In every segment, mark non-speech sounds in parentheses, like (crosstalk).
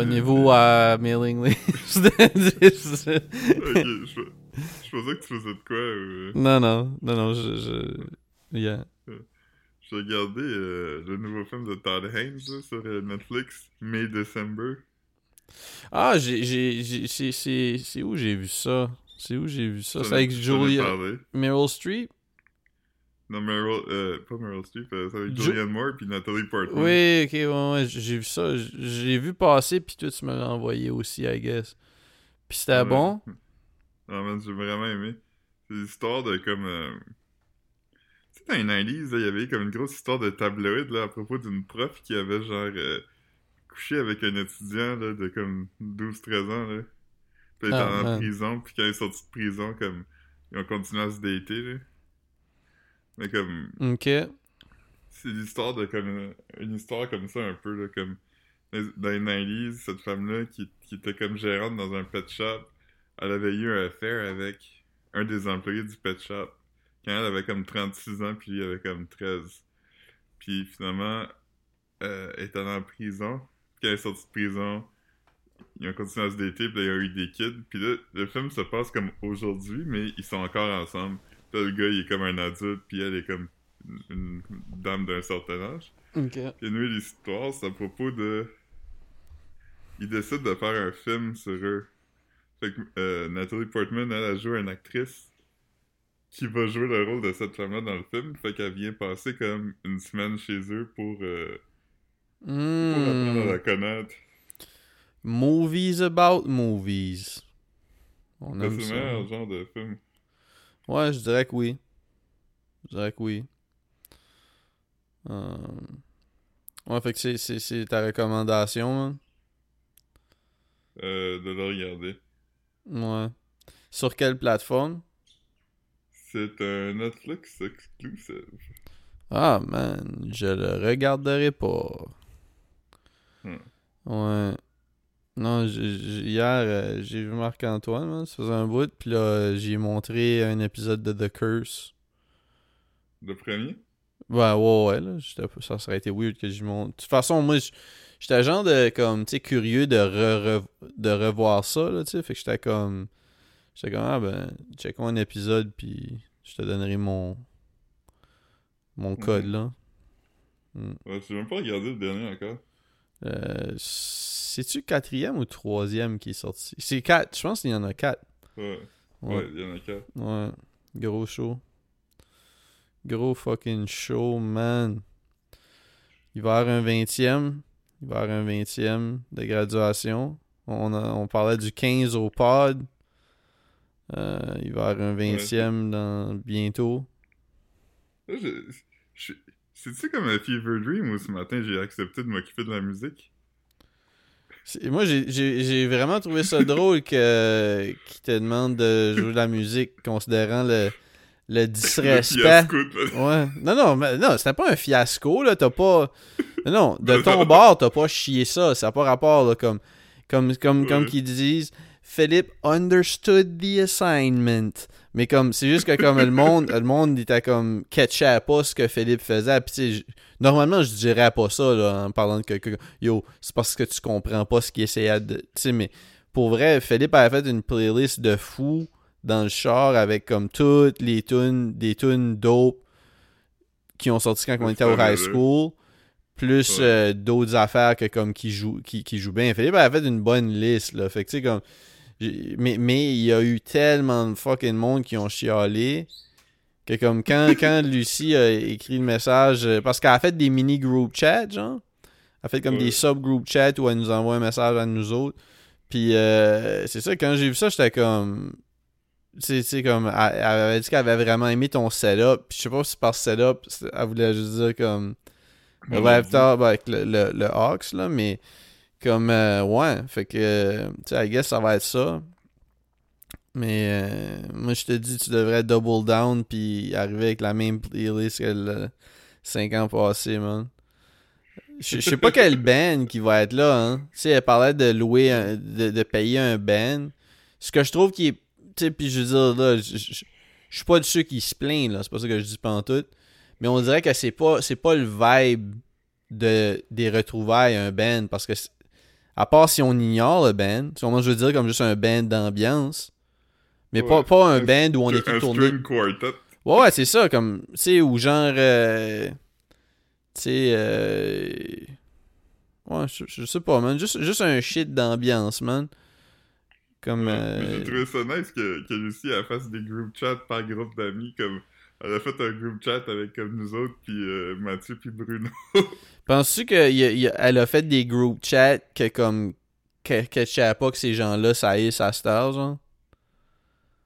Abonnez-vous à Mailing List. (laughs) ok, je, je pensais que tu faisais de quoi. euh, non, non, non, non, je. je... Yeah. J'ai regardé euh, le nouveau film de Todd Haynes là, sur euh, Netflix, May December. Ah, j'ai. c'est, où j'ai vu ça? C'est où j'ai vu ça? C'est avec Julia. Meryl Streep? Non, Meryl, euh, pas Meryl Streep, euh, c'est avec Ju- Julianne Moore puis Natalie Portman. Oui, ok, ouais, ouais, j'ai vu ça. J'ai vu passer, puis toi, tu me l'as envoyé aussi, I guess. Puis c'était Ouais. bon? (laughs) Ah, man, j'ai vraiment aimé. C'est l'histoire de comme. euh, Tu sais, dans les 90s, là, il y avait comme une grosse histoire de tabloïd là, à propos d'une prof qui avait genre euh, couché avec un étudiant là, de comme 12-13 ans. Là. Puis elle était Ah, en man. prison, puis quand elle est sortie de prison, comme. Ils ont continué à se dater. Là. Mais comme. Ok. C'est l'histoire de comme une, une histoire comme ça un peu là comme dans les 90s cette femme là qui, qui était comme gérante dans un pet shop elle avait eu un affaire avec un des employés du pet shop quand elle avait comme 36 ans puis lui avait comme 13 puis finalement euh, elle est allée en prison quand elle est sortie de prison ils ont continué à se dater puis là, il y a eu des kids puis là le film se passe comme aujourd'hui mais ils sont encore ensemble Puis le gars il est comme un adulte puis elle est comme une dame d'un certain âge. Ok. Et nous, l'histoire, c'est à propos de. Ils décident de faire un film sur eux. Fait que euh, Natalie Portman, elle a joué une actrice qui va jouer le rôle de cette femme-là dans le film. Fait qu'elle vient passer comme une semaine chez eux pour, euh, pour apprendre à Hmm. la connaître. Movies about movies. On aime C'est le meilleur genre de film. Ouais, je dirais que oui. Je dirais que oui. Euh, Ouais, fait que c'est- ta recommandation, hein? Euh, de le regarder. Ouais. Sur quelle plateforme? C'est un Netflix exclusive. Ah, man, je le regarderai pas. Hmm. Ouais. Non, j- j- hier, euh, j'ai vu Marc-Antoine, man, ça faisait un bout, puis là, j'ai montré un épisode de The Curse. Le premier? Ouais, ouais, ouais, là, ça serait été weird que j'y monte. De toute façon, moi, j'étais genre de, comme, tu sais, curieux de, re- re- de revoir ça, là, tu sais, fait que j'étais comme, j'étais comme, ah, ben, checkons un épisode, puis je te donnerai mon, mon code, Mhm. là. Hmm. Ouais, j'ai même pas regardé le dernier encore? Euh, c'est-tu quatrième ou troisième qui est sorti? C'est quatre, je pense qu'il y en a quatre. Ouais. Ouais, Ouais, il y en a quatre. ouais. Gros show. Gros fucking show, man. Il va y avoir un 20e. Il va y avoir un 20e de graduation. On, a- on parlait du 15 au pod. Euh, il va y avoir un 20e dans, bientôt. Là, je- je- C'est-tu comme un fever dream où ce matin j'ai accepté de m'occuper de la musique? Moi, j'ai- vraiment trouvé ça drôle que te demande de jouer de la musique considérant le, le disrespect. Ouais. Non, non, mais non, c'était pas un fiasco, là. T'as pas. Non, de ton bord, t'as pas chié ça. Ça n'a pas rapport, là, comme. Comme, comme, comme qu'ils disent, Philippe understood the assignment. Mais comme, c'est juste que comme le monde, le monde était comme catchait pas ce que Philippe faisait. Puis normalement, je dirais pas ça, là, en parlant de quelqu'un. Yo, c'est parce que tu comprends pas ce qu'il essayait de. Tu sais, mais pour vrai, Philippe avait fait une playlist de fou dans le char avec comme toutes les tunes, des tunes dope qui ont sorti quand on était au high school, plus Ouais. euh, d'autres affaires que comme qui jouent qui, qui jouent bien. Philippe avait fait une bonne liste là, fait que tu sais comme mais, mais il y a eu tellement de fucking monde qui ont chialé que comme quand, (laughs) quand Lucie a écrit le message euh, parce qu'elle a fait des mini group chats genre, elle a fait comme Ouais. des sub group chats où elle nous envoie un message à nous autres. Puis euh, c'est ça quand j'ai vu ça, j'étais comme tu sais, comme, elle, elle avait dit qu'elle avait vraiment aimé ton setup. Puis je sais pas si par setup, elle voulait juste dire comme le Mon laptop avec le, le, le aux, là, mais comme, euh, ouais, fait que, tu sais, I guess ça va être ça. Mais euh, moi, je te dis, tu devrais double down puis arriver avec la même playlist que le 5 ans passés, man. Je sais pas quel (laughs) band qui va être là, hein. Tu sais, elle parlait de louer, un- de, de payer un band. Ce que je trouve qui est, tu sais, puis je veux dire, là, je, suis pas de ceux qui se plaignent, là, c'est pas ça que je dis pantoute. Mais on dirait que c'est pas, c'est pas le vibe de, des retrouvailles, un band, parce que c'est- À part si on ignore le band. Moi, je veux dire comme juste un band d'ambiance. Mais pas, Ouais. pas un Un- band où on est tout tourné. quartet. Ouais, ouais, c'est ça, comme, tu sais, ou genre, euh, tu sais, euh, ouais, je, je sais pas, man, juste, juste un shit d'ambiance, man. Comme, Ouais, euh, J'ai trouvé ça nice que, que Lucie elle fasse des group chats par groupe d'amis comme elle a fait un group chat avec comme nous autres puis euh, Mathieu puis Bruno. (laughs) penses-tu qu'elle a fait des group chats que, comme, que, que savais pas que ces gens-là, ça y est, ça star, genre?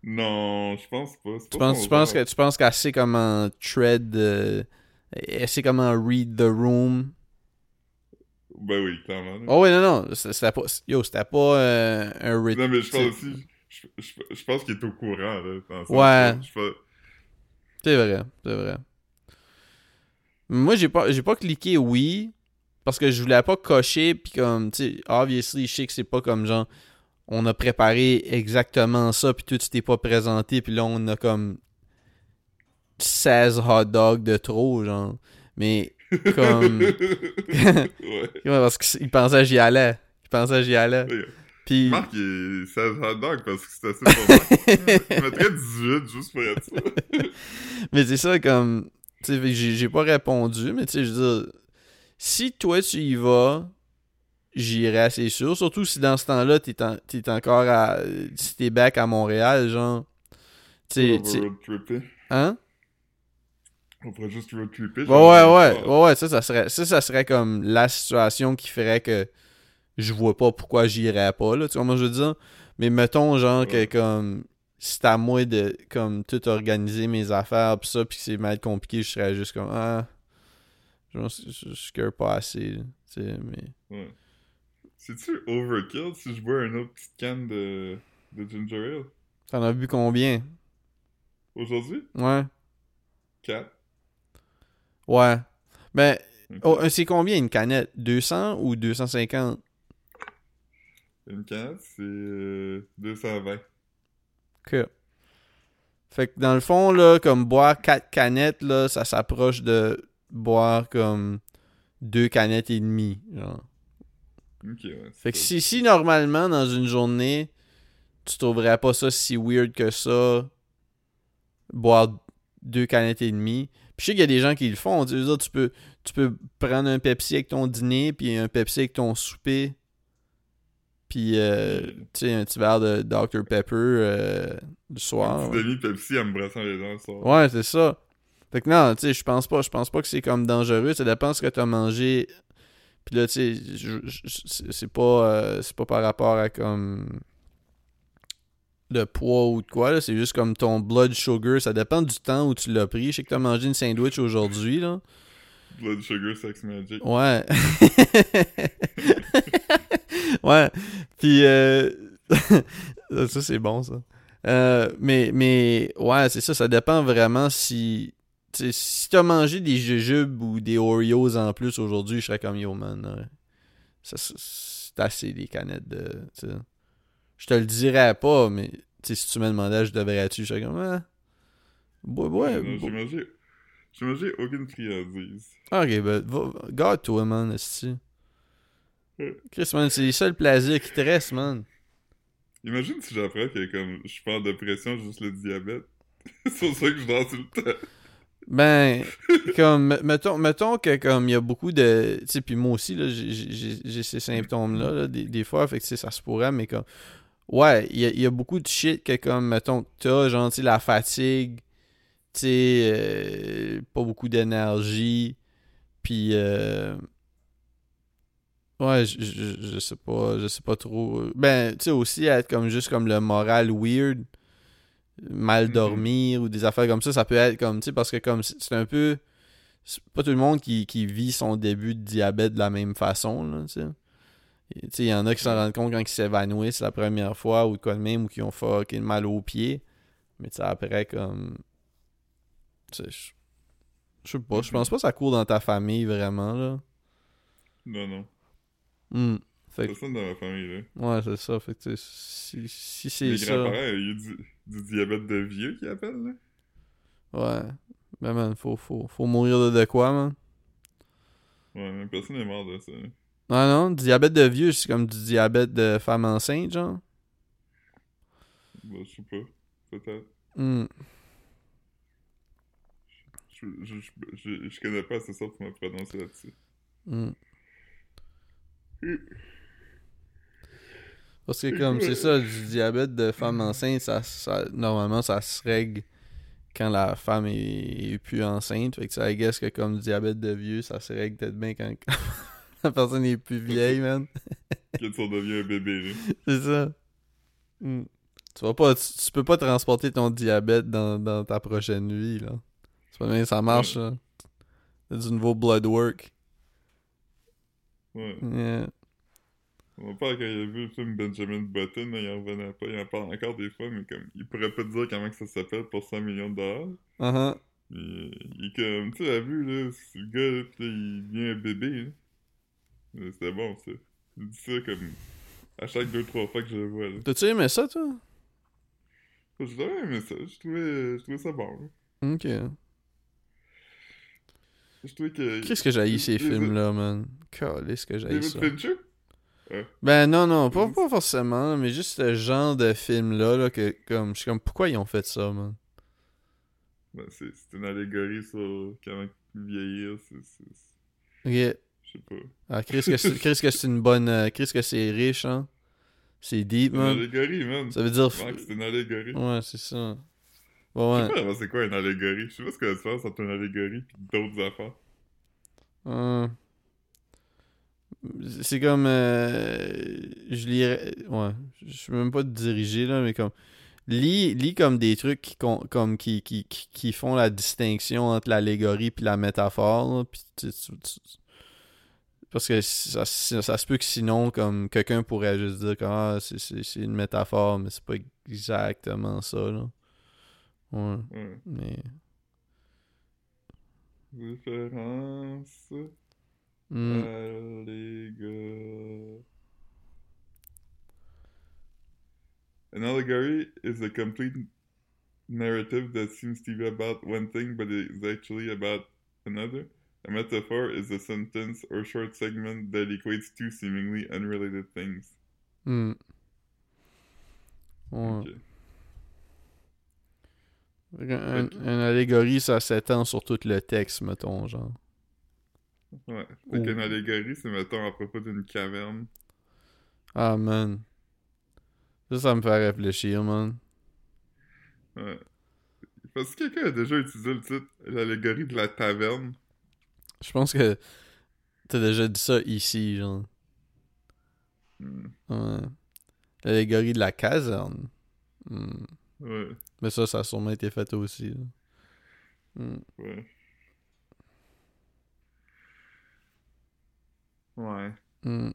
non, je pense pas. Tu pas penses, son tu penses que, tu penses qu'elle sait comment thread, euh, elle sait comment read the room? Ben oui, clairement. Oh, ouais, non, non, c'était pas, yo, c'était pas euh, un non mais je pense aussi, je, je- je pense qu'il est au courant là. Ouais. je C'est vrai, c'est vrai. Moi, j'ai pas, j'ai pas cliqué oui parce que je voulais pas cocher puis comme, tu sais, obviously, je sais que c'est pas comme genre, on a préparé exactement ça puis tout, tu t'es pas présenté puis là, on a comme 16 hot dogs de trop, genre. Mais, comme, (laughs) (laughs) ouais. Parce qu'il pensait que j'y allais. Il pensait que j'y allais. Puis, Marc, il est 16 hot dog parce que c'est assez pour Marc. Je mettrais 18 juste pour être sûr. (laughs) mais c'est ça, comme, tu sais, j'ai j'ai pas répondu, mais tu sais, je veux dire, si toi tu y vas, j'irai, c'est sûr. Surtout si dans ce temps-là, t'es en- t'es encore à. Si t'es back à Montréal, genre. Tu sais. Hein? On pourrait juste road tripper. Ouais, ouais, ouais. Ouais, ouais, ça, ça serait, ça, ça serait comme la situation qui ferait que je vois pas pourquoi j'irais pas, là. Tu vois, moi, je veux dire. Mais mettons, genre, que comme. C'est à moi de comme tout organiser mes affaires pis ça pis que c'est mal compliqué, je serais juste comme ah je je, je care pas assez, tu sais mais Ouais. C'est-tu overkill si je bois une autre petite canne de, de ginger ale? t'en as bu combien? Aujourd'hui? Ouais. 4. Ouais. Ben oh, c'est combien une canette? 200 ou 250 Une canne, c'est euh, 220. Que. Fait que dans le fond, là, comme boire 4 canettes, là, ça s'approche de boire comme 2 canettes et demie. Genre. Ok, ouais. Fait que si, si normalement, dans une journée, tu trouverais pas ça si weird que ça, boire 2 canettes et demie. Puis je sais qu'il y a des gens qui le font. Tu, sais, tu, peux, tu peux prendre un Pepsi avec ton dîner, puis un Pepsi avec ton souper. Puis, euh, tu sais, un petit verre de Dr Pepper euh, du soir. Un ouais. petit demi Pepsi en me brossant les dents le soir. Ouais, c'est ça. Fait que non, tu sais, je pense pas, je pense pas que c'est comme dangereux. Ça dépend de ce que t'as mangé. Puis là, tu sais, c'est pas, euh, c'est pas par rapport à comme le poids ou de quoi. là. C'est juste comme ton blood sugar. Ça dépend du temps où tu l'as pris. Je sais que t'as mangé une sandwich aujourd'hui, là. Blood sugar, sex magic. Ouais. (laughs) (laughs) (laughs) ouais. Puis, euh... (laughs) ça, c'est bon, ça. Euh, mais, mais, ouais, c'est ça. Ça dépend vraiment si. si t'as mangé des jujubes ou des Oreos en plus aujourd'hui, je serais comme yo, man. ouais. Ça, c'est- assez des canettes de. tu sais. Je te le dirais pas, mais si tu me demandais, je devrais-tu, je serais comme. Ah, ouais, ouais. Bon. J'ai mangé... J'ai mangé aucune friandise. Ok, ben, garde-toi, man, esti. Chris, man, c'est les seuls plaisirs qui te restent, man. Imagine si j'apprends que comme je suis pas en dépression, juste le diabète. (laughs) c'est pour ça que je dors tout le temps. Ben, (laughs) comme, mettons, mettons que comme il y a beaucoup de... Tu sais, puis moi aussi, là, j'ai- ces symptômes-là, là, des, des fois, fait que tu sais, ça se pourrait, mais comme... Ouais, il y a, y a beaucoup de shit que comme, mettons, t'as, genre, la fatigue, tu sais, euh, pas beaucoup d'énergie, puis... euh, Ouais, je, je, je sais pas, je sais pas trop. Ben, tu sais, aussi être comme juste comme le moral weird, mal Mhm. dormir ou des affaires comme ça, ça peut être comme, tu sais, parce que comme c'est un peu. Pas tout le monde qui, qui vit son début de diabète de la même façon, là, tu sais. Et, Tu sais, il y en a qui s'en rendent compte quand ils s'évanouissent la première fois ou quoi de même ou qui ont fucking mal aux pieds. Mais tu sais, après, comme. Tu sais, je je sais pas, je pense pas que ça court dans ta famille vraiment, là. Non, non. Hmm. Fait que- Personne dans ma famille, là. Ouais, c'est ça. Fait que, si, si c'est ça. grands-parents, il y a du, du diabète de vieux qui appellent, là. Ouais. Ben, man, faut, faut, faut mourir de, de quoi, man? Ouais, mais personne n'est mort de ça. Ah non, diabète de vieux, c'est comme du diabète de femme enceinte, genre? Bah, je sais pas. Peut-être. Hmm. Je, je, je, je, je connais pas assez ça pour me prononcer là-dessus. Hmm. Parce que comme c'est ça, du diabète de femme enceinte, ça, ça normalement ça se règle quand la femme est, est plus enceinte. Fait que ça, I guess que comme du diabète de vieux, ça se règle peut-être bien quand (laughs) la personne est plus vieille, man. Quand on devient un bébé, là. C'est ça. Hmm. Tu vas pas, tu, tu peux pas transporter ton diabète dans, dans ta prochaine vie, là. C'est pas bien, ça marche, là. C'est du nouveau blood work. Ouais. Yeah. Mon père, quand il a vu le film Benjamin Button, il en revenait pas. Il en parle encore des fois, mais comme, il pourrait pas te dire comment que ça s'appelle pour 100 millions de dollars. Uh-huh. Il, il est comme, tu l'as vu, là, le gars, là, il devient un bébé, là. C'était bon, ça. Il dit ça comme, à chaque deux, trois fois que je le vois, là. T'as-tu aimé ça, toi? J'ai jamais aimé ça. Je trouvais, je trouvais ça bon, là. Ok. Je trouvais que... Qu'est-ce que j'ai ces films-là, man? Calisse que j'ai ça. Fincher? Ben non, non, pas, pas forcément, mais juste ce genre de film-là, là, que comme, je suis comme, pourquoi ils ont fait ça, man? Ben, c'est une allégorie sur comment vieillir, c'est... Ok. Je sais pas. Ah, Chris, que c'est une bonne... euh, Chris, que c'est riche, hein? C'est deep, C'est une man. allégorie, man. Ça veut dire... C'est une allégorie. Ouais, c'est ça. Je sais pas c'est quoi une allégorie. Je sais pas ce que la différence entre une allégorie et d'autres affaires. Euh, C'est comme... euh, Je lirais... Ouais. Je suis même pas dirigé, là, mais comme... Lis, lis comme des trucs qui, comme qui, qui, qui, font la distinction entre l'allégorie puis la métaphore. là, puis tu- tu- tu- parce que ça, ça, ça se peut que sinon, comme quelqu'un pourrait juste dire que ah, c'est une métaphore, mais c'est pas exactement ça. Là. Ouais, Ouais. mais. Allégorie. An allegory is a complete narrative that seems to be about one thing but is actually about another. A metaphor is a sentence or short segment that equates two seemingly unrelated things. Hmm. Ouais. Ok. Un- une allégorie, ça s'étend sur tout le texte, mettons, genre. Ouais. Fait qu'une allégorie, c'est mettons à propos d'une caverne. Ah, man. Ça, ça me fait réfléchir, man. Ouais. Parce que quelqu'un a déjà utilisé le titre L'allégorie de la taverne. Je pense que t'as déjà dit ça ici, genre. Hmm. Ouais. L'allégorie de la caserne. Hmm. Ouais, Mais ça, ça a sûrement été fait aussi. Hmm. ouais. Ouais. Hmm.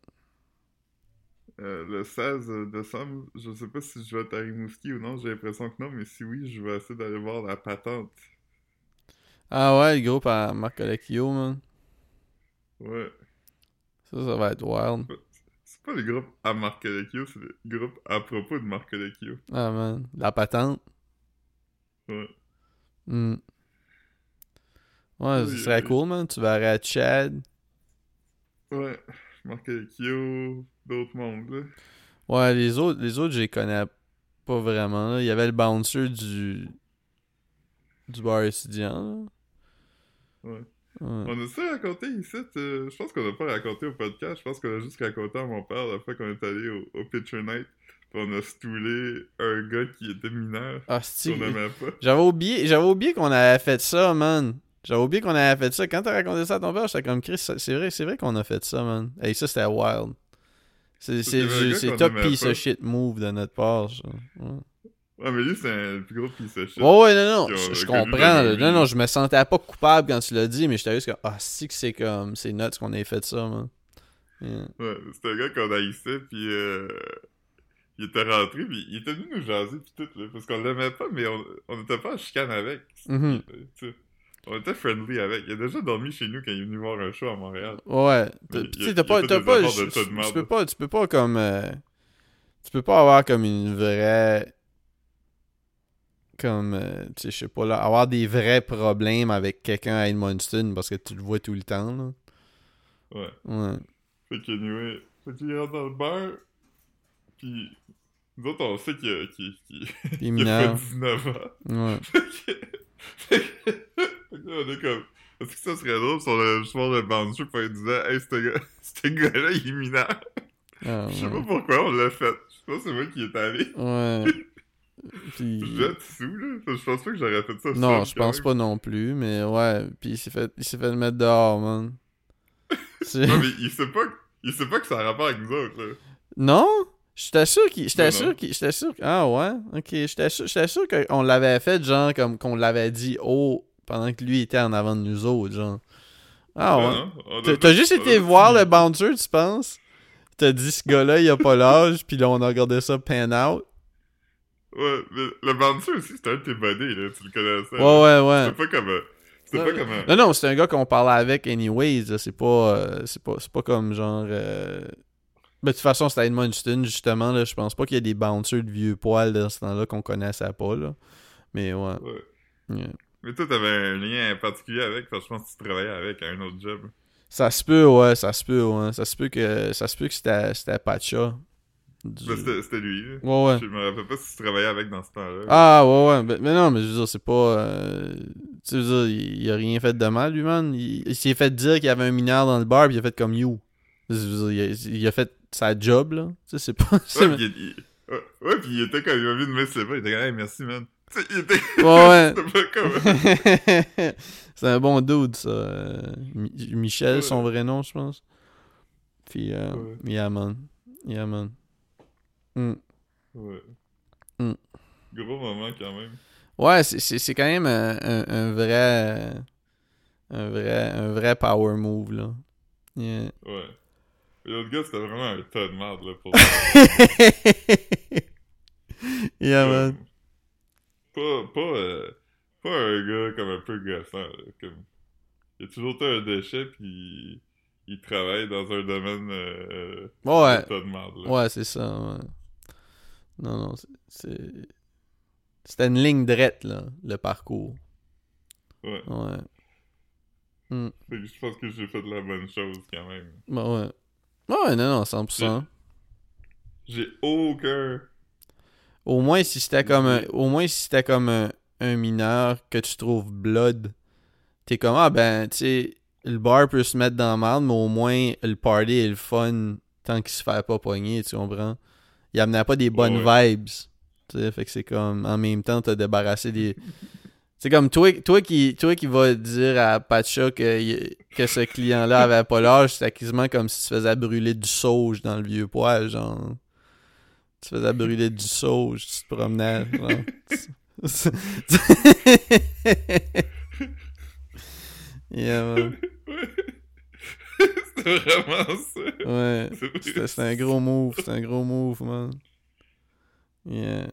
Euh, le 16 décembre, je sais pas si je vais être à Rimouski ou non, j'ai l'impression que non, mais si oui, je vais essayer d'aller voir la patente. Ah ouais, le groupe à Marc Colecchio, man. Ouais. Ça, ça va être wild. C'est pas le groupe à Marcolecchio, c'est le groupe à propos de Marcolecchio. Ah, man. La patente. Ouais. Hmm. Ouais, ce serait oui. cool, man. Tu verrais Chad. Ouais. Marcolecchio, d'autres mondes, là. Ouais, les autres, les autres, je les connais pas vraiment. là. Il y avait le bouncer du. du bar étudiant. Ouais. Là. Ouais. On a ça raconté ici, euh, je pense qu'on n'a pas raconté au podcast, je pense qu'on a juste raconté à mon père la fois qu'on est allé au, au Pitcher Night, on a stoulé un gars qui était mineur, Ah, c'est qu'on n'aimait pas. J'avais oublié, j'avais oublié qu'on avait fait ça, man. J'avais oublié qu'on avait fait ça. Quand t'as raconté ça à ton père, j'étais comme Chris, c'est vrai, c'est vrai qu'on a fait ça, man. Et ça, c'était wild. C'est c'est c'est top piece of shit move de notre part, ça. Ouais. Ouais, mais lui, c'est un plus gros piece of shit. Ouais, ouais, non, non, je, comprends. Non, non, je me sentais pas coupable quand tu l'as dit, mais j'étais juste comme, ah, si que c'est comme, c'est nuts qu'on ait fait ça, man. Yeah. Ouais, c'était un gars qu'on haïssait, puis euh, il était rentré, puis il était venu nous jaser, puis tout, là, parce qu'on l'aimait pas, mais on, on était pas en chicane avec. Mhm. On était friendly avec. Il a déjà dormi chez nous quand il est venu voir un show à Montréal. Ouais. Tu t'as pas, pas, je- tu peux pas, tu peux pas comme, euh, tu peux pas avoir comme une vraie, comme, euh, tu sais, je sais pas là, avoir des vrais problèmes avec quelqu'un à Edmundston parce que tu le vois tout le temps, là. Ouais. Ouais. Fait que, anyway, fait qu'il rentre dans le bar, pis nous autres, on sait qu'il a, Puis a fait 19 ans. Ouais. (laughs) Fait que, que, que on est comme, est-ce que ça serait drôle sur le soir de bouncer pour lui disant, hey, ce gars, (laughs) ce gars-là, il est mineur. Ah, (laughs) Je sais pas pourquoi on l'a fait. Je sais pas c'est moi qui est allé. Ouais. Puis... Je jette sous, là. Je pense pas que j'aurais fait ça. Non, je pense même. pas non plus, mais ouais. Puis il s'est fait, il s'est fait le mettre dehors, man. Non, mais il sait pas, il sait pas que ça a rapport avec nous autres, là. Non? J'étais sûr qu'il. J'étais sûr qu'il. J'étais sûr. Ah ouais? Ok. J'étais sûr, j'étais sûr qu'on l'avait fait, genre, comme qu'on l'avait dit haut pendant que lui était en avant de nous autres, genre. Ah ouais? non, on a T'as- juste été voir le bouncer, tu penses? T'as dit ce gars-là, il a pas l'âge, puis là, on a regardé ça pan out. Ouais, mais le bouncer aussi, c'était un de tes buddies, là. Tu le connaissais. Ouais, ouais, ouais. C'était pas comme un... C'était Ouais, pas comme un... Non, non, c'est un gars qu'on parlait avec anyways, là, c'est pas, euh, c'est pas, c'est pas comme genre... euh, de toute façon, c'était Edmundston, justement, là, je pense pas qu'il y ait des bouncers de vieux poils dans ce temps-là qu'on connaissait pas, là. Mais ouais. Ouais. Yeah. Mais toi, t'avais un lien particulier avec, parce que je pense que tu travaillais avec à un autre job. Ça se peut, ouais, ça se peut, ouais. Ça se peut que, ça se peut que c'était, c'était Pacha. Du- Mais c'était c'était lui, là. Ouais, ouais. Je me rappelle pas si tu travaillais avec dans ce temps-là. Ah, ouais, ouais. Mais, mais non, mais je veux dire, c'est pas. euh, tu veux dire, il, il a rien fait de mal, lui, man. Il, il s'est fait dire qu'il y avait un mineur dans le bar, puis il a fait comme you. Je veux dire, il, a, il a fait sa job, là. Tu sais, c'est pas. (laughs) Ouais, pis il, il- ouais, ouais, il était comme, il m'a vu de me lever, il était comme, hey, merci, man. (laughs) Tu sais, il était, Ouais, ouais. (laughs) c'est un bon dude, ça. Euh, Mi- Michel, son vrai nom, je pense. Puis, euh, Ouais. yeah, man. Yeah, man. Hmm. ouais. Mm. Gros moment, quand même. Ouais, c'est- quand même un, un, un vrai. Un vrai, un vrai power move, là. Yeah. Ouais. L'autre gars, c'était vraiment un tas de merde, là, pour (laughs) yeah, man. Pas, pas, euh, pas un gars comme un peu gossant, là. Comme, il a toujours été un déchet, pis il travaille dans un domaine euh, Ouais. de tas de merde, là. Ouais, c'est ça, ouais. Non, non, c'est-. C'était une ligne droite, là, le parcours. Ouais. Ouais. Fait que je pense que j'ai fait de la bonne chose, quand même. Bah ouais. Ouais, non, non, 100%. J'ai aucun... Au moins, si c'était comme un... Au moins, si c'était comme un, un mineur que tu trouves blood, t'es comme, ah ben, tu sais, le bar peut se mettre dans la merde, mais au moins, le party est le fun tant qu'il se fait pas pogner, tu comprends? Il amenait pas des bonnes Ouais. vibes. Tu sais, fait que c'est comme, en même temps, t'as débarrassé des... (laughs) C'est comme toi, toi qui toi qui vas dire à Pacha que, que ce client-là avait pas l'âge, c'est quasiment comme si tu faisais brûler du sauge dans le vieux poil, genre. Tu faisais brûler du sauge, tu te promenais, genre. (laughs) yeah, man. (laughs) C'était vraiment ça. Ouais. (laughs) C'était c'était un gros move, c'était un gros move, man. Yeah.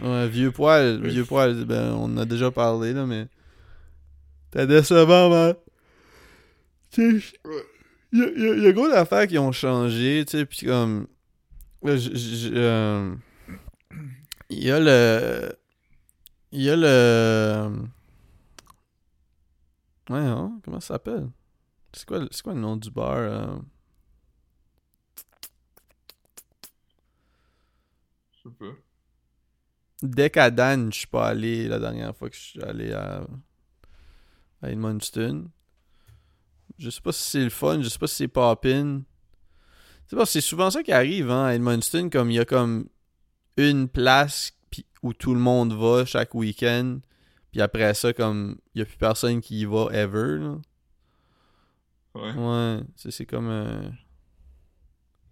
Ouais, vieux poil, vieux poil, ben, on en a déjà parlé, là, mais. T'es décevant, man. Tu sais, Ouais. il y a, y a- y a gros d'affaires qui ont changé, tu sais, pis comme. j- euh, Il y a le. Il y a le. Ouais, hein, comment ça s'appelle? C'est quoi, le- c'est quoi le nom du bar? euh? Je sais pas. Decadane, je suis pas allé la dernière fois que je suis allé à, à Edmundston. Je sais pas si c'est le fun, je sais pas si c'est poppin. C'est pas, c'est souvent ça qui arrive hein, à Edmundston, comme il y a comme une place où tout le monde va chaque week-end, puis après ça, comme il y a plus personne qui y va ever. Là. Ouais. Ouais, c'est, comme un.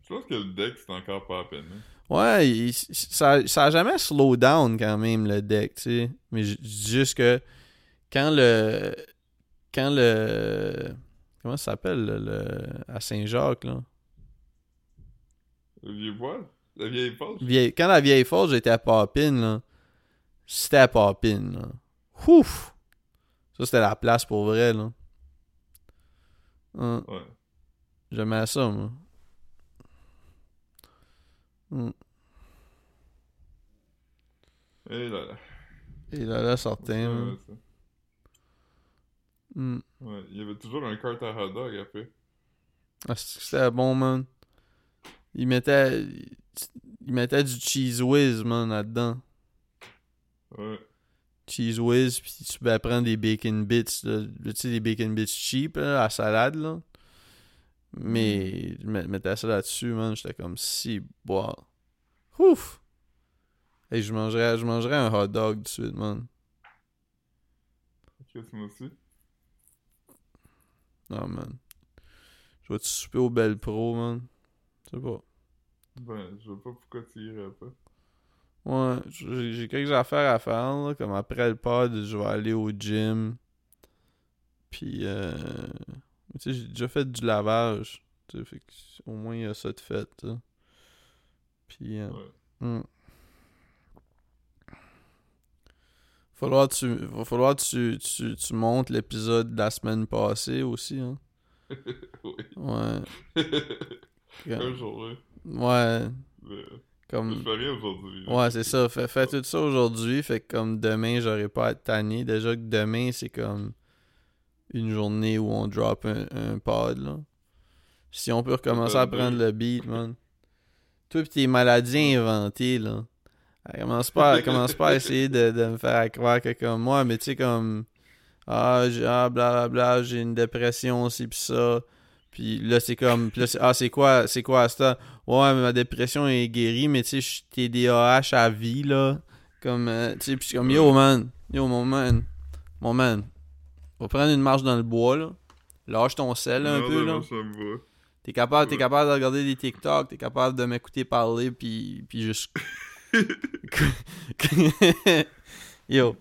Je pense que le deck, c'est encore pas à peine. hein. Ouais, il- ça, ça a jamais slow down quand même le deck, tu sais. Mais je je dis juste que quand le. Quand le. Comment ça s'appelle, le, à Saint-Jacques, là? Le vieux poil? La vieille? Vieille- quand la vieille fosse, j'étais à Papine, là. C'était à Papine, là. Ouf! Ça, c'était la place pour vrai, là. Hum, Ouais. J'aimais ça, moi. Hum. Et là, là. Et là, là, sortait, Hum. Ouais, il y avait toujours un cart à hot dog après. Ah, C'était bon, man? Il mettait. Il mettait du cheese whiz, man, là-dedans. Ouais. Cheese whiz, puis tu peux prendre des bacon bits. Tu sais, des bacon bits cheap, là, à la salade, là. Mais je met- mettais ça là-dessus, man. J'étais comme si, bois. Ouf! Et je mangerais, je mangerais un hot dog tout de suite, man. Qu'est-ce moi aussi? Non, man. Je vais-tu souper au Belle Pro, man? Je sais pas. Ben, je vois pas pourquoi tu irais pas. Ouais, j'ai quelques affaires à faire, là. Comme après le pod, je vais aller au gym. Puis, euh... Tu sais, j'ai déjà fait du lavage. Tu sais, fait que au moins, il y a ça de fait, là. Puis, euh, Ouais. hmm. Falloir tu, va falloir tu, tu, tu montes l'épisode de la semaine passée aussi, hein. (laughs) oui. Ouais. (laughs) Un jour, là. Ouais. Mais Comme... Je fais rien aujourd'hui. Ouais, c'est ça. Fais, fais tout ça aujourd'hui. Fait que comme demain, j'aurai pas à être tanné. Déjà que demain, c'est comme une journée où on drop un, un pod, là. Si on peut recommencer à prendre le beat, man. Toi pis tes maladies inventées, là. Elle commence pas, elle commence pas à essayer de, de me faire croire que comme moi, mais tu sais, comme... Ah, j'ai, ah, blablabla, j'ai une dépression, ci pis ça. Puis là, c'est comme... Puis là, c'est, ah, c'est quoi, c'est quoi ça? Ouais, mais ma dépression est guérie, mais tu sais, je suis TDAH à vie, là. Comme, euh, tu sais, puis comme, yo, man. Yo, mon man. Mon man. On va prendre une marche dans le bois, là. Lâche ton sel, un Non, peu, là. Ça me va. T'es capable, t'es capable de regarder des TikTok, t'es capable de m'écouter parler, puis, puis juste... yo.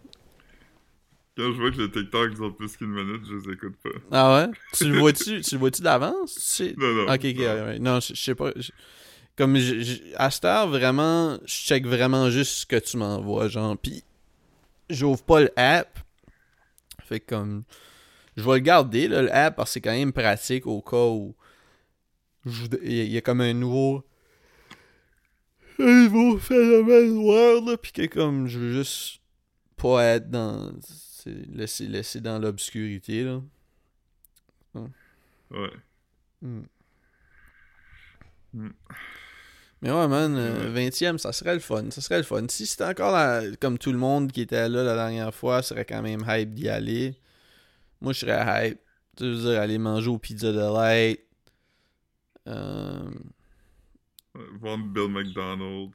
Quand je vois que les TikTok ils ont plus qu'une minute, je les écoute pas. Ah ouais? Tu le vois-tu, (laughs) tu le vois-tu d'avance? Non, non. Ok, ok, non. ouais. Non, je je sais pas. je- Comme, je- à cette heure, vraiment, je check vraiment juste ce que tu m'envoies, genre. Pis, j'ouvre pas le app. Fait que, comme, je vais le garder, là, le app, parce que c'est quand même pratique au cas où il y a comme un nouveau. Un nouveau phénomène noir, là. Pis que, comme, je veux juste pas être dans. c'est Laisser, laisser dans l'obscurité, là. Ouais. Hmm. Hmm. Mais ouais, man, euh, 20e, ça serait le fun. Ça serait le fun. Si c'était encore la- comme tout le monde qui était là la dernière fois, serait quand même hype d'y aller. Moi, je serais hype. Tu veux dire, aller manger au Pizza Delight. Euh, Vendre Bill McDonald.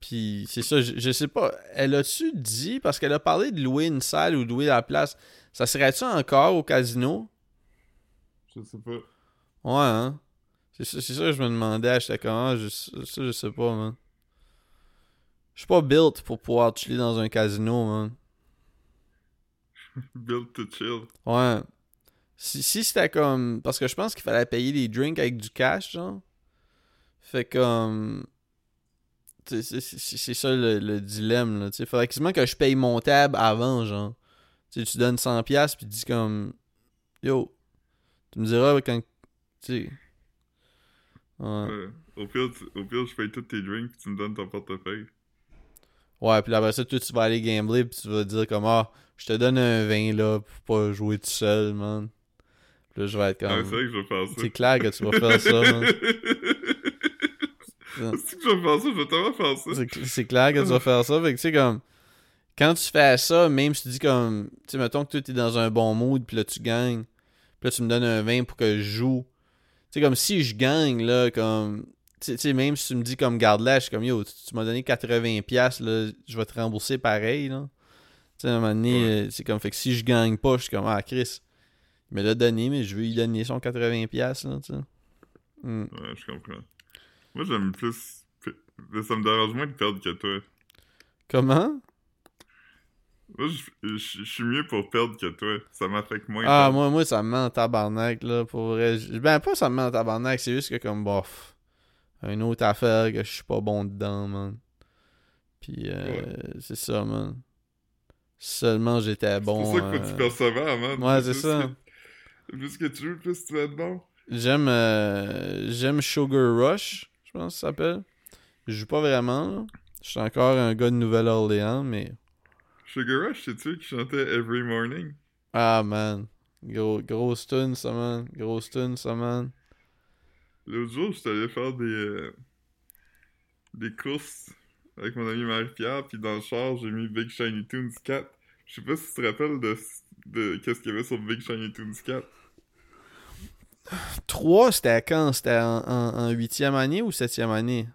Puis c'est ça, je, je sais pas. Elle a-tu dit, parce qu'elle a parlé de louer une salle ou de louer la place, ça serait-tu encore au casino? Je sais pas. Ouais, hein? C'est ça, que je me demandais. J'étais comment? Je, ça, je sais pas, man. Je suis pas built pour pouvoir chiller dans un casino, man. (laughs) Build to chill. Ouais. Si, si c'était comme. Parce que je pense qu'il fallait payer les drinks avec du cash, genre. Fait comme. C'est ça le, le dilemme, là. Tu sais, faudrait quasiment que je paye mon tab avant, genre. Tu sais, tu donnes 100$ puis tu dis comme. Yo. Tu me diras quand. Tu. Ouais. Ouais. Au pire, tu- au pire, je paye tous tes drinks puis tu me donnes ton portefeuille. Ouais, puis après ça, toi, tu vas aller gambler, puis tu vas dire comme, ah, je te donne un 20 là, pour pas jouer tout seul, man. Puis là, je vais être Ah, comme. ça. c'est clair que tu vas faire ça, man. (laughs) C'est que je vais faire ça, je vais tellement faire ça. C'est cl- C'est clair que tu vas faire ça. Fait que, tu sais, comme. Quand tu fais ça, même si tu dis comme. Tu sais, mettons que toi, t'es dans un bon mood, puis là, tu gagnes. Puis là, tu me donnes un 20 pour que je joue. Tu sais, comme si je gagne, là, comme. Tu sais- tu même si tu me dis comme garde-la, je suis comme yo, tu, tu m'as donné 80$, là, je vais te rembourser pareil, là. Tu sais, à un moment donné, Ouais. euh, c'est comme. Fait que si je gagne pas, je suis comme, ah, Chris, il me l'a donné, mais je veux lui donner son 80$, là, tu sais. Hmm. Ouais, je comprends. Moi, j'aime plus. Ça me dérange moins de perdre que toi. Comment? Moi, je, je- je suis mieux pour perdre que toi. Ça m'affecte moins. Ah, moi, moi, ça me met en tabarnak, là, pour vrai. Ben, pas ça me met en tabarnak, c'est juste que, comme, bof, une autre affaire que je suis pas bon dedans, man. Puis, euh, c'est ça, man. Seulement j'étais bon. C'est ça qu'il faut que euh, tu persévères, man. Ouais, c'est ça. que- Plus que tu joues, plus tu vas être bon. J'aime euh, j'aime Sugar Rush, pense que ça s'appelle. Je joue pas vraiment, là. Je suis encore un gars de Nouvelle-Orléans, mais... Sugar Rush, c'est-tu qui chantait Every Morning? Ah, man. Gros, grosse tune, ça, man. Grosse tune, ça, man. L'autre jour, j'étais allé faire des, euh, des courses avec mon ami Marie-Pierre, puis dans le char, j'ai mis Big Shiny Tunes 4. Je sais pas si tu te rappelles de, de qu'est-ce qu'il y avait sur Big Shiny Tunes 4. 3, c'était quand? C'était en, 8e année ou 7e année?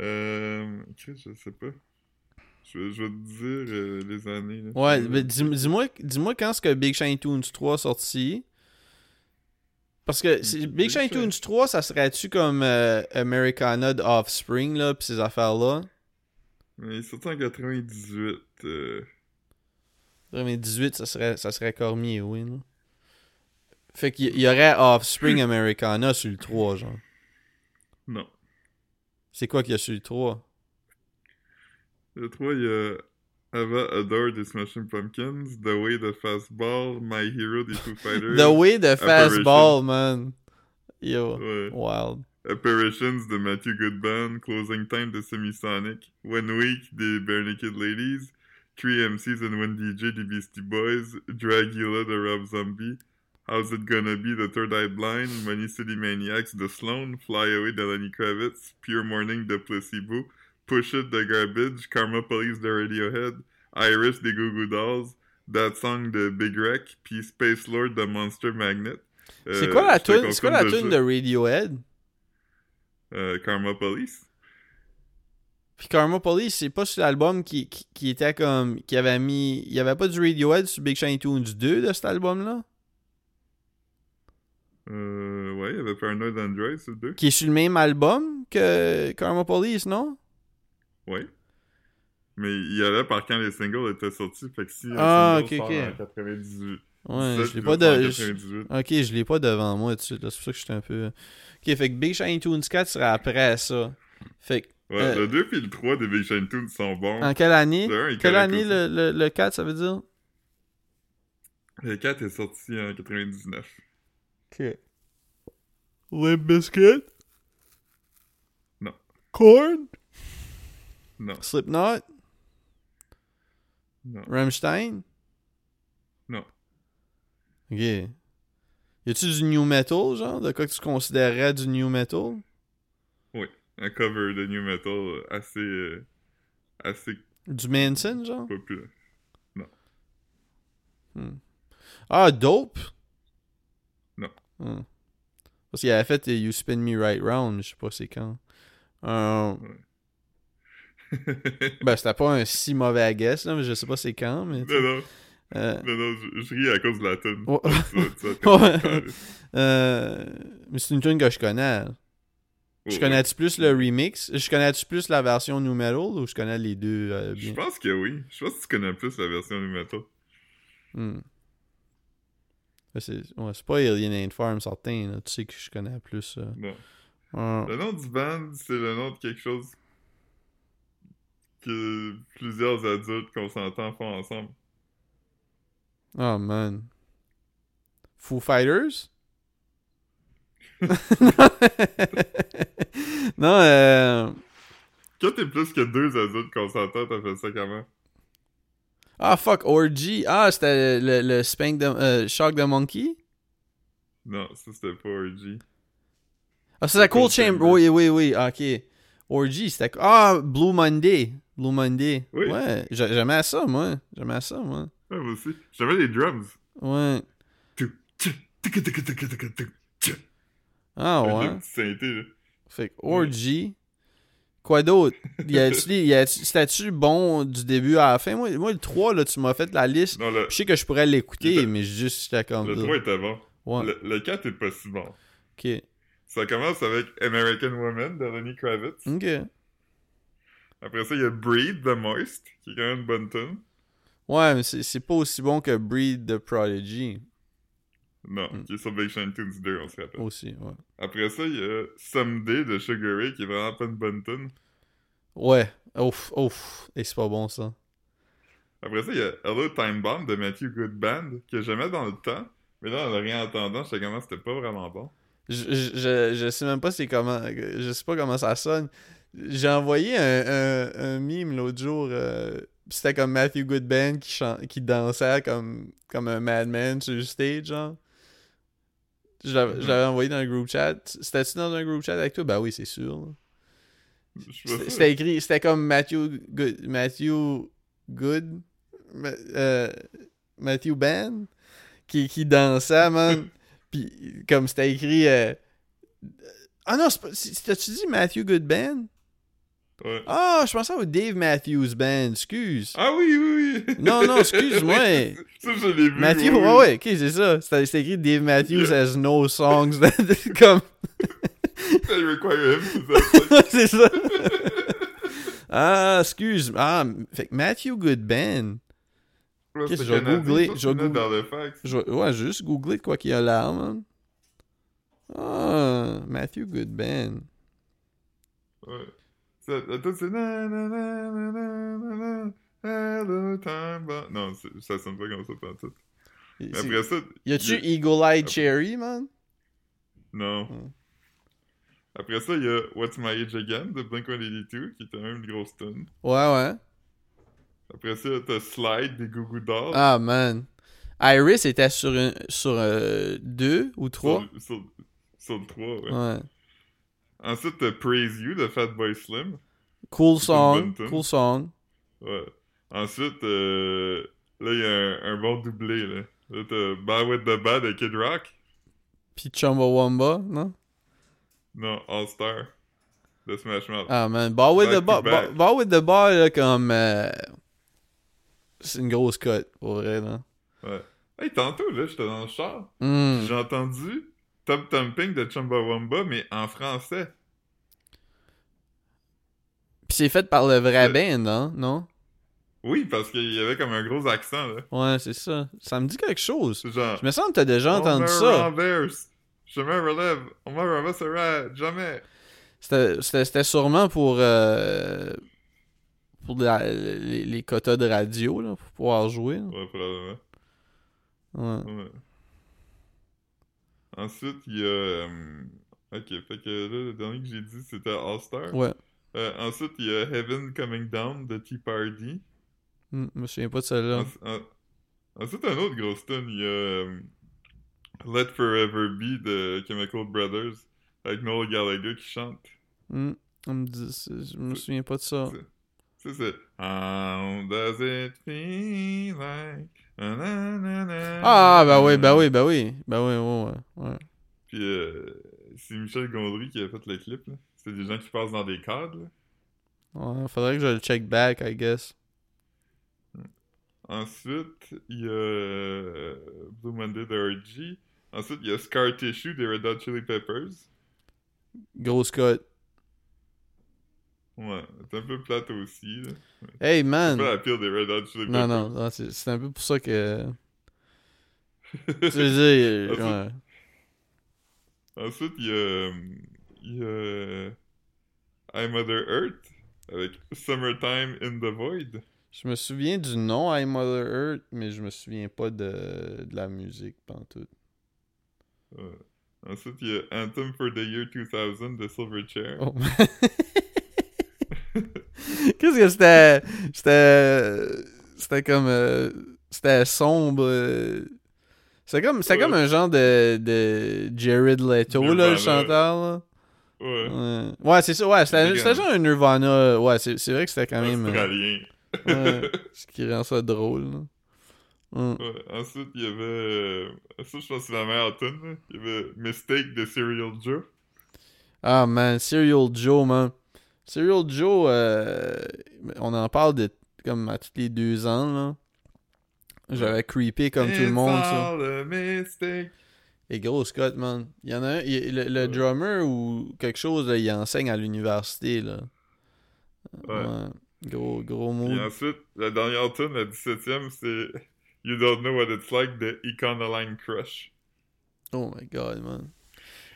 Euh. Je sais pas. Je, je vais te dire euh, les années. là. Ouais, mais dis- dis-moi quand est-ce que Big Shiny Tunes 3 est sorti. Parce que Big Big Shiny. Tunes 3, ça serait-tu comme euh, Americana de Offspring, là, pis ces affaires-là? Mais sorti en 98. euh, 2018, ça serait, ça serait Cormier, oui, là. Fait qu'il y aurait Offspring Americana sur le 3, genre. Non. C'est quoi qu'il y a sur le 3? Le 3, il y a Ava Adore des Smashing Pumpkins, The Way the Fastball, My Hero des Foo Fighters. The Way the. Fastball, man. Yo, Ouais. wild. Apparitions de Matthew Goodman, Closing Time de Semisonic, One Week des Bare Naked Ladies, 3MCs and One DJ des Beastie Boys, Dragula de Rob Zombie, How's It Gonna Be de Third Eye Blind, Money City Maniacs de Sloan, Fly Away de Lenny Kravitz, Pure Morning de Placebo, Push It de Garbage, Karma Police de Radiohead, Iris des Goo Goo Dolls, That Song de Big Wreck, puis Space Lord de Monster Magnet. C'est Euh, quoi la tune, c'est quoi la confirme tune de Radiohead? Euh, Karma Police? Puis Karma Police, c'est pas sur l'album qui, qui, qui était comme. qui avait mis. Il y avait pas du Radiohead sur Big Shiny Tunes 2 de cet album-là? Euh, ouais, il y avait Paranoid Android, c'est le 2. Qui est sur le même album que Karma Police, non? Ouais. Mais il y allait par quand les singles étaient sortis, fait que si un Ah, single ok, sort ok. en 98, Ouais, 17, je l'ai pas de. je- 98. Ok, je l'ai pas devant moi tout de suite, là, c'est pour ça que j'étais un peu. Ok, fait que Big Shiny Tunes 4 serait après ça. Fait que. Ouais, Euh, le 2 puis le 3 des Big Shine Tunes sont bons. En quelle année? Un Quelle année le, le 4, ça veut dire? Le 4 est sorti en 99. Ok. Limp Bizkit? Non. Korn? Non, Slipknot? non, Rammstein? non. Ok. Y a-tu du new metal, genre? De quoi que tu considérerais du new metal? Un cover de new metal assez, euh, assez Du Manson, genre? populaire. Hmm. Ah, Dope? Hmm. Parce qu'il avait fait You Spin Me Right Round, je sais pas c'est quand. Euh, ben, c'était (laughs) pas un si mauvais guess, là, mais je sais pas c'est quand, mais... non, non, euh, non, non, je, je ris à cause de la tune. (laughs) Euh, mais c'est une tune que je connais. Je Ouais. connais-tu plus le remix? Je connais-tu plus la version new metal ou je connais les deux euh, Je bien? pense que oui. Je pense que tu connais plus la version new metal. Hmm. C'est ouais, c'est pas Alien Ant Farm, certain. là. Tu sais que je connais plus. euh. Non. Ah. Le nom du band, c'est le nom de quelque chose que plusieurs adultes consentants font ensemble. Oh man. Foo Fighters? (laughs) non, euh... Quand t'es plus que deux adultes consentants, t'as fait ça comment? Ah fuck, Orgy. Ah, c'était le, le Spank de... euh, Shock the Monkey? Non, ça c'était pas RG. Ah, c'est la Cold Chamber. Chamber. Oui, oui, oui. ah, Ok. Orgy, c'était... Ah, Blue Monday. Blue Monday. Oui. Ouais, j'a- j'aimais ça, moi. J'aimais ça, moi. Ouais, moi aussi. J'avais les drums. Ouais. Ah, ouais. synthé, là. Fait que Orgy. Quoi d'autre? Y a-tu- C'était-tu bon du début à la fin? Moi, moi le 3, là, tu m'as fait la liste. Non, le, Je sais que je pourrais l'écouter, mais juste j'étais comme. le 3 était bon. Ouais. Le, le 4 est pas si bon. Ok. Ça commence avec American Woman de Lenny Kravitz. Ok. Après ça, il y a Breed de Moist, qui est quand même une bonne tune. Ouais, mais c'est c'est pas aussi bon que Breed the Prodigy. Non, Mm. qui est sur Big Shine Tunes 2, on se rappelle. Aussi, ouais. Après ça, il y a Someday de Sugar Ray, qui est vraiment pas une bonne tune. Ouais. Ouf, ouf. Et c'est pas bon, ça. Après ça, il y a Hello Time Bomb de Matthew Goodband, que j'aimais dans le temps. Mais là, en le réentendant, j'étais comment c'était pas vraiment bon. Je, je, je, je sais même pas c'est comment. Je sais pas comment ça sonne. J'ai envoyé un, un, un meme l'autre jour. euh, c'était comme Matthew Goodband qui, chan- qui dansait comme, comme un madman sur le stage, genre. Je l'avais je l'avais envoyé dans le group chat. C'était-tu dans un group chat avec toi? Ben oui, c'est sûr. C'était écrit, c'était comme Matthew Good, Matthew Good, euh, Matthew Ban, qui, qui dansait, man. (laughs) Puis comme c'était écrit. euh, Ah non, c'est pas- c'est- t'as-tu dit Matthew Good Band? Ouais. Ah, je pensais au Dave Matthews Band, excuse. Ah oui, oui, oui. Non, non, excuse-moi. (laughs) ça, je l'ai vu. Matthew, oui, ouais, ouais, ok, c'est ça. C'était écrit Dave Matthews has no songs. (laughs) comme, (laughs) c'est ça. Ah, excuse. Ah, fait que Matthew Goodban. Ouais, Qu'est-ce que je vais googler, je vais googler. Je vais- ouais, juste googler quoi qu'il y a là, man. Ah, Matthew Goodban. Ouais. Ça, la toute, c'est Hello time bomb. Non, ça sonne pas comme ça pendant tout. Mais après ça. Y a-tu il Eagle Eye Cherry, man? Non. Hmm. Après ça, il y a What's My Age Again de Blink-182 qui était même une grosse tune. Ouais, ouais. Après ça, t'as Slide des Goo Goo Dolls. Ah, man. Iris était sur, un, sur euh, deux ou trois? Sur, sur, sur le 3, ouais. Ouais. Ensuite, t'as Praise You de Fatboy Slim. Cool song. Cool song. Ouais. Ensuite, euh, là, il y a un, un bon doublé, là. Là, t'as Bad With The Bad de Kid Rock. Puis Chumbawamba, non? Non, All Star de Smash Mouth. Ah, man. Ball with. Ball, ball with the ball, là, comme. euh, C'est une grosse cote, pour vrai, là. Ouais. Hey, tantôt, là, j'étais dans le char. Hmm. J'ai entendu Top Thumping de Chumbawamba, mais en français. Puis c'est fait par le vrai Euh, band, hein, non? Oui, parce qu'il y avait comme un gros accent, là. Ouais, c'est ça. Ça me dit quelque chose. Genre... Je me sens que t'as déjà entendu ça. renverse. Je me relève. On me jamais. C'était sûrement pour. euh, pour la- les, les quotas de radio, là, pour pouvoir jouer. là. Ouais, probablement. Ouais. Ouais. Ensuite, il y a... euh, Ok, fait que là, le dernier que j'ai dit, c'était All-Star. Ouais. Euh, ensuite, il y a Heaven Coming Down de Tea Party. Hmm, je me souviens pas de celle-là. Ensuite, en- ensuite, un autre grosse tune, il y a euh, Let Forever Be de Chemical Brothers avec Noel Gallagher qui chante. On me dit- je me souviens pas de ça. Ça, c'est How does it feel like? Ah, bah oui, bah oui, bah oui. Bah oui, ouais, ouais. Puis euh, c'est Michel Gondry qui a fait le clip. là. C'est des gens qui passent dans des cadres. là. Ouais, faudrait que je le check back, I guess. Ensuite, il y a euh, Blue Monday de RG. Ensuite, il y a Scar Tissue des Red Hot Chili Peppers. Grosse cote. Ouais, c'est un peu plate aussi. là. Hey, C'est man. pas la pire des Red Hot Chili Non, Peppers. non, non, c'est c'est un peu pour ça que. (laughs) Tu veux dire, Ensuite- ouais. Ensuite, il y a, euh, il y a euh, I Mother Earth avec Summertime in the Void. Je me souviens du nom I Mother Earth, mais je me souviens pas de, de la musique pantoute. Ouais. Ensuite, il y a Anthem for the Year 2000 de Silverchair. Oh. (laughs) (laughs) Qu'est-ce que c'était? C'était c'était comme euh, c'était sombre. euh, C'était comme Ouais. comme un genre de de Jared Leto là, le chanteur là. Ouais. Ouais, ouais c'est ça, ouais, c'était genre un Nirvana. Ouais, c'est c'est vrai que c'était quand même euh, Australien. ouais, (laughs) ce qui rend ça drôle. là. Ouais. Ouais. Ensuite, il y avait. euh, Ça, je pense que c'est la meilleure tune. Il y avait Mistake de Serial Joe. Ah man, Serial Joe, man. Serial Joe, euh, on en parle de comme à tous les deux ans, là. J'avais creepé comme tout le monde, ça. Et gros Scott, man. Il y en a un, il- le, le drummer ou quelque chose, là, il enseigne à l'université, là. Ouais. Gros, gros Et mood. ensuite, la dernière tune, la 17ème, c'est You Don't Know What It's Like de Econoline Crush. Oh my god, man.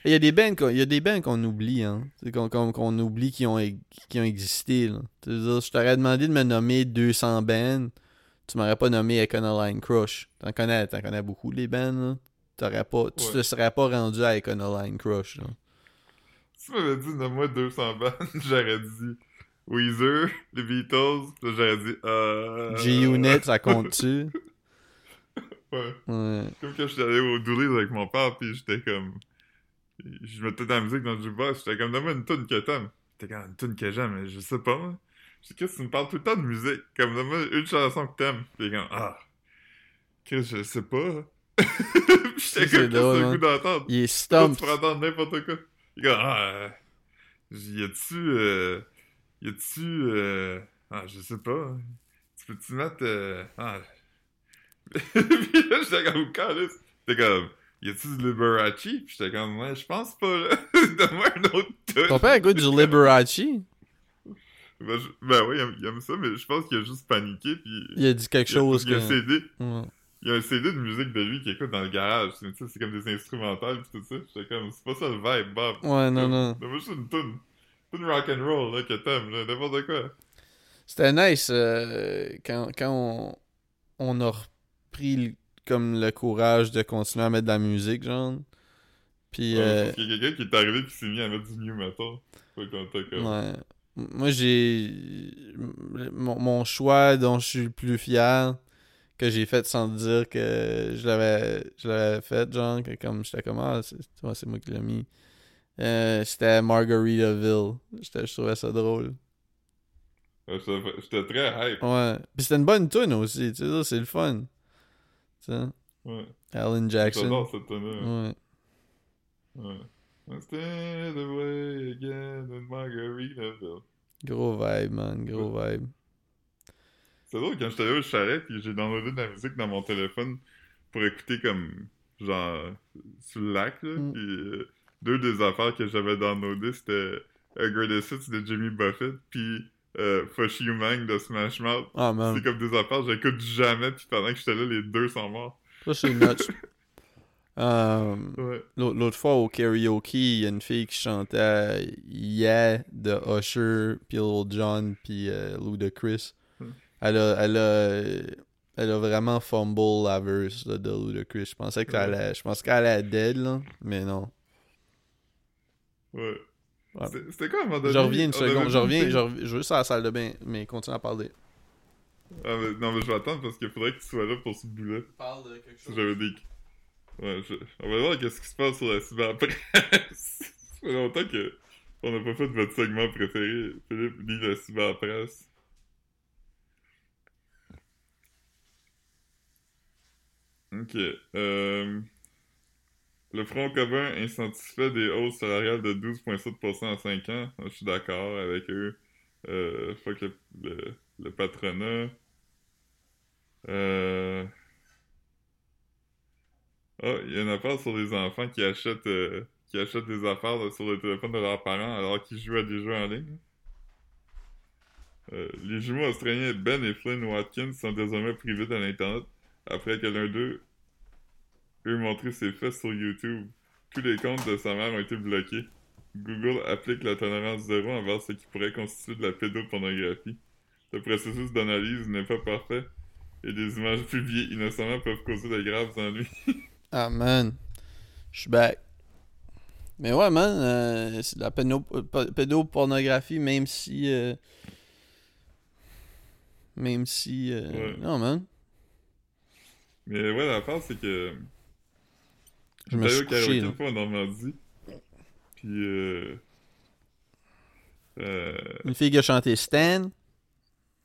Il y a des bands qu'on, il y a des bands qu'on oublie, hein. Qu'on, qu'on, qu'on oublie qui ont, qui ont existé, là. Dire, je t'aurais demandé de me nommer 200 bands. Tu m'aurais pas nommé Econoline Crush. T'en connais, t'en connais beaucoup, les bands, là. T'aurais pas, tu Ouais. te serais pas rendu à Econoline Crush, là. Si tu m'avais dit, nomme-moi 200 bandes, (laughs) j'aurais dit Weezer, les Beatles, puis j'aurais dit euh... G-Unit, ça compte-tu? (laughs) Ouais. Ouais. Comme quand j'étais allé au Dooley avec mon père, pis j'étais comme. Je mettais de la musique dans le jukebox, j'étais comme, donne-moi une tune que t'aimes. J'étais comme, une tune que j'aime, mais je sais pas, moi. Que tu me parles tout le temps de musique? Comme, donne-moi une chanson que t'aimes. Pis comme, ah. Que je sais pas. (laughs) J'étais comme, qu'est-ce que le hein. goût d'entendre? Il est Là, stump. tu peux entendre n'importe quoi. Il est comme, ah. euh, y a-tu. Euh, y a-tu. Euh, ah, je sais pas. Tu peux-tu mettre. Euh, ah. (laughs) Puis là, j'étais comme, calice. J'étais comme, y a-tu du Liberace? Puis j'étais comme, ouais, je pense pas, là. (laughs) Donne-moi un autre tune. Ton père écoute du Liberace? Ben, je- ben oui, il aime, il aime ça, mais je pense qu'il a juste paniqué. Puis Il a dit quelque il a- chose il a que... CD. Il y a un CD de musique de lui qui écoute dans le garage. C'est comme des instrumentales pis tout ça. J'étais comme, c'est pas ça le vibe, Bob. Ouais, non, non. Donne-moi juste une tune. Rock'n'roll, là, que t'aimes, là, n'importe quoi. C'était nice euh, quand, quand on, on a repris le- comme le courage de continuer à mettre de la musique, genre. Puis, Ouais, euh, y a quelqu'un qui est arrivé pis s'est mis à mettre du new metal. Comme... ouais. Moi, j'ai. Mon, mon choix dont je suis le plus fier, que j'ai fait sans dire que je l'avais je l'avais fait, genre, que comme j'étais comme, ah, c'est ouais, moi qui l'ai mis. Euh, c'était Margaritaville. Je trouvais ça drôle. J'étais très hype. Ouais. Puis c'était une bonne tune aussi, tu sais, c'est le fun. Ouais. Alan Jackson. J'adore cette. Ouais. Ouais. Stand away again in Margaritaville. Gros vibe, man. Gros vibe. C'est drôle, quand j'étais allé au chalet, puis j'ai downloadé de la musique dans mon téléphone pour écouter comme, genre, sur le lac, là. Mm. Puis euh, deux des affaires que j'avais downloadées, c'était A Greatest Hits de Jimmy Buffett, puis euh, Fush You Mang de Smash Mouth. Ah, man. C'est comme des affaires j'écoute jamais, puis pendant que j'étais là, les deux sont morts. Ça, c'est nuts. (laughs) Euh, Ouais. L'autre fois au karaoke, il y a une fille qui chantait Yeah de Usher, puis Lil Jon, puis euh, Ludacris. Hmm. Elle a, elle a, elle a vraiment fumble la verse là, de Ludacris. Je pensais qu'elle allait, je pensais qu'elle allait dead là, mais non. Ouais. C'était- quoi à un moment donné? Je reviens une seconde, dit je reviens, je reviens, je veux ça à la salle de bain, mais continue à parler. Ah, mais- non, mais je vais attendre parce qu'il faudrait que tu sois là pour ce bout-là. Parle de quelque Si j'avais des. Ouais, je... on va voir qu'est-ce qui se passe sur la cyberpresse. (laughs) Ça fait longtemps que on n'a pas fait votre segment préféré. Philippe lit la cyberpresse. Ok. Euh... Le Front commun insatisfait des hausses salariales de 12,7% en 5 ans. Je suis d'accord avec eux. Euh, fuck le, le, patronat. Euh... Ah, il y a une affaire sur les enfants qui achètent, euh, qui achètent des affaires sur le téléphone de leurs parents alors qu'ils jouent à des jeux en ligne. Euh, les jumeaux australiens Ben et Flynn Watkins sont désormais privés de l'Internet après que l'un d'eux montré ses fesses sur YouTube. Tous les comptes de sa mère ont été bloqués. Google applique la tolérance zéro envers ce qui pourrait constituer de la pédopornographie. Le processus d'analyse n'est pas parfait et des images publiées innocemment peuvent causer de graves ennuis. (laughs) Ah man, je suis back. Mais ouais man, euh, c'est de la p- pédopornographie même si... euh, même si... euh, Ouais. Non man, Mais ouais, l'affaire, c'est que. Je me suis au couché karaoké là. une fois en Normandie. Puis, euh. Euh. Une fille qui a chanté Stan.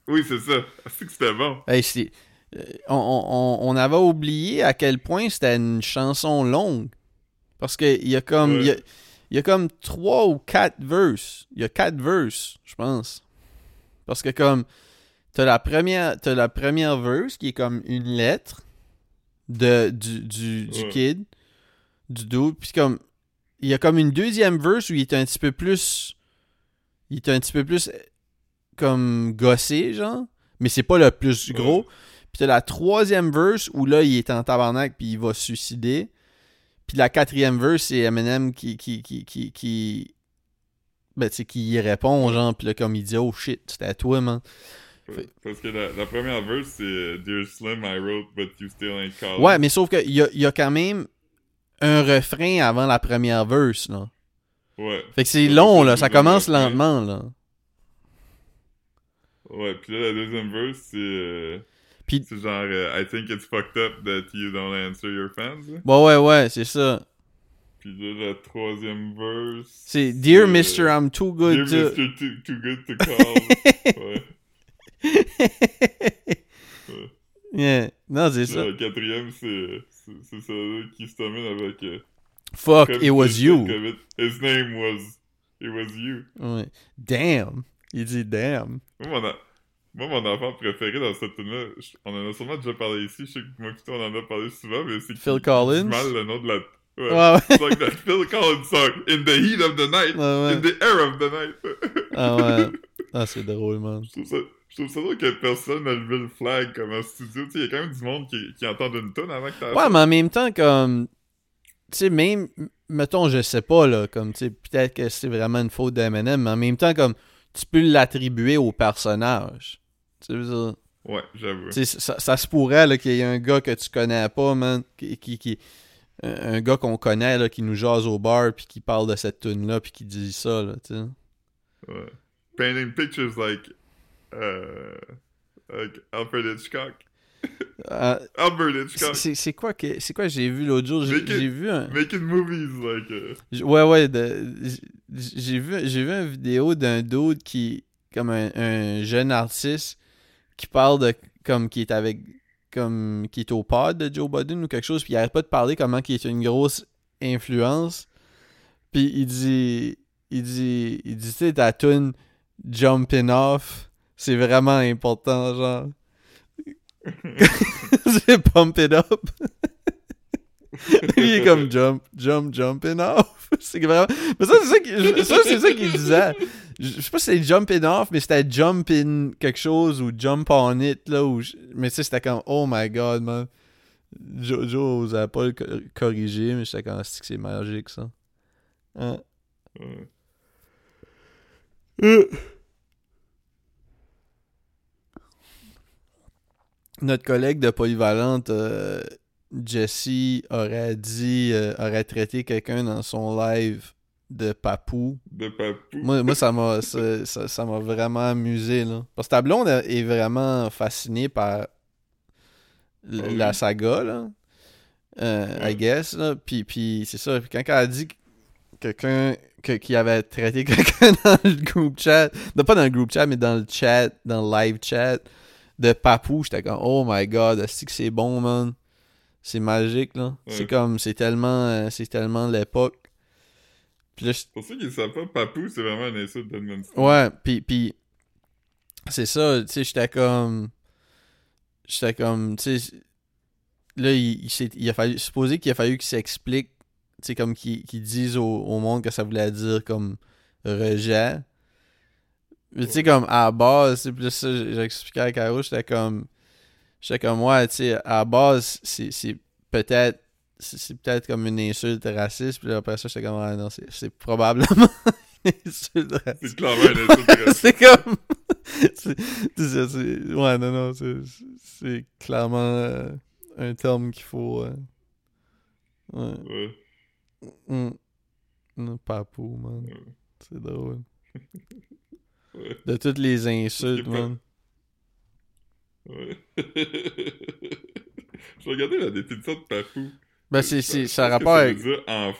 Oui, c'est ça. C'est que c'était bon. Hey, c'est... euh, On, on- on avait oublié à quel point c'était une chanson longue. Parce que il y a comme... Il y a, Ouais. il y a comme trois ou quatre verses. Il y a quatre verses, je pense. Parce que comme... T'as la première, t'as la première verse qui est comme une lettre de, du, du, du Ouais. kid, du dude. Puis comme, il y a comme une deuxième verse où il est un petit peu plus, il est un petit peu plus euh, comme gossé, genre. Mais c'est pas le plus Ouais. gros. Puis t'as la troisième verse où là, il est en tabarnak puis il va se suicider. Puis la quatrième verse, c'est Eminem qui, qui, qui, qui, qui, ben, tu sais, qui y répond, genre, puis là, comme il dit, oh shit, c'était à toi, man. Parce que la, la première verse, c'est euh, Dear Slim, I wrote, but you still ain't calling. Ouais, mais sauf qu'il y a, y a quand même un refrain avant la première verse, là. Ouais. Fait que c'est Ouais, long, là. Ça commence lentement, là. Ouais, puis là, la deuxième verse, c'est. euh, Puis- C'est genre, euh, I think it's fucked up that you don't answer your fans. là. Ouais, ouais, ouais, c'est ça. Puis là, la troisième verse. C'est Dear euh, Mr. I'm too good Dear to. Mr. Too, too good to call. (laughs) ouais. yeah. Non, c'est ça. le quatrième, c'est c'est celui qui se termine avec. euh, Fuck, it was you. it- his name was. It was you. Ouais. Damn. Il dit damn. Moi, mon, a- moi, mon enfant préféré dans cette tune-là, on en a sûrement déjà parlé ici, je sais que moi on en a parlé souvent, mais c'est Phil Collins? mal le nom de la... Ouais. Ouais, like that Phil Collins song, In the heat of the night, ouais. in the air of the night. Ah ouais. (laughs) Ah, c'est drôle, man. Je trouve ça... Je trouve ça drôle que personne n'a levé le flag comme en studio. Tu il y a quand même du monde qui, qui entend une tonne avant que t'as Ouais, mais en même temps, comme. Tu sais, même. Mettons, je sais pas, là. Comme, tu sais, peut-être que c'est vraiment une faute d'Eminem, mais en même temps, comme. Tu peux l'attribuer au personnage. Tu veux dire. Ouais, j'avoue. Tu sais, ça, ça se pourrait là, qu'il y ait un gars que tu connais pas, man, qui, qui, qui- un un gars qu'on connaît là, qui nous jase au bar puis qui parle de cette tune là puis qui dit ça là, tu sais. Ouais. Painting pictures like... Uh, like Alfred Hitchcock. (laughs) Ah, Albert Hitchcock. c'est quoi que c'est quoi j'ai vu l'autre jour, j'ai vu un Making movies like... uh, j- ouais ouais j'ai vu j'ai vu une vidéo d'un dude qui comme un, un jeune artiste qui parle de comme qui est avec comme qui est au pod de Joe Budden ou quelque chose puis il arrête pas de parler comment qui est une grosse influence puis il dit il dit il dit tu sais ta tune Jumping Off c'est vraiment important genre. (laughs) (laughs) C'est Pump It Up. Il est comme jump jump jumping off. (laughs) C'est vraiment mais ça c'est ça qu'il ça ça disait. Je sais pas si c'est jumping off mais c'était jumping quelque chose ou jump on it là ou mais tu sais c'était comme oh my god man. Joe Joe osait pas le co- corriger mais j'étais comme c'est que c'est magique ça. Hein? ouais. Notre collègue de Polyvalente, euh, Jesse, aurait dit, euh, aurait traité quelqu'un dans son live de papou. De papou. Moi, moi ça m'a ça, ça- vraiment amusé. Là. Parce que ta blonde est vraiment fascinée par Ah oui. la saga, là. Euh, I guess. Là. Puis, puis c'est ça. Puis quand elle a dit que quelqu'un que- qui avait traité (laughs) quelqu'un dans le groupe chat, non, pas dans le groupe chat, mais dans le chat, dans le live chat de papou, j'étais comme oh my god, est-ce que c'est bon, man? C'est magique, là. Ouais. C'est comme, c'est tellement, euh, c'est tellement l'époque. Puis là, je- Pour ceux qui ne savent pas, papou, c'est vraiment un insulte d'Edmundston. Ouais, puis puis c'est ça, tu sais, j'étais comme j'étais comme tu sais là il, il, il a fallu supposer qu'il a fallu qu'il s'explique, tu sais comme qu'il qu'il dise au, au monde que ça voulait dire comme rejet. Mais tu sais comme à la base, c'est plus ça j'ai expliqué à Caro, j'étais comme j'étais comme ouais, tu sais à la base c'est peut-être c'est peut-être comme une insulte raciste, puis après ça j'étais comme ah non, c'est probablement (laughs) une insulte raciste. (laughs) C'est clairement un insulte raciste. (laughs) c'est comme. c'est, ouais, non, non, c'est, clairement euh, un terme qu'il faut. euh, ouais. Ouais. Mm. Mm, Papou, man. Ouais. C'est drôle. Ouais. De toutes les insultes, man. Ouais. (laughs) Je regardais la définition de papou. Ben, c'est, c'est, ça rapport avec.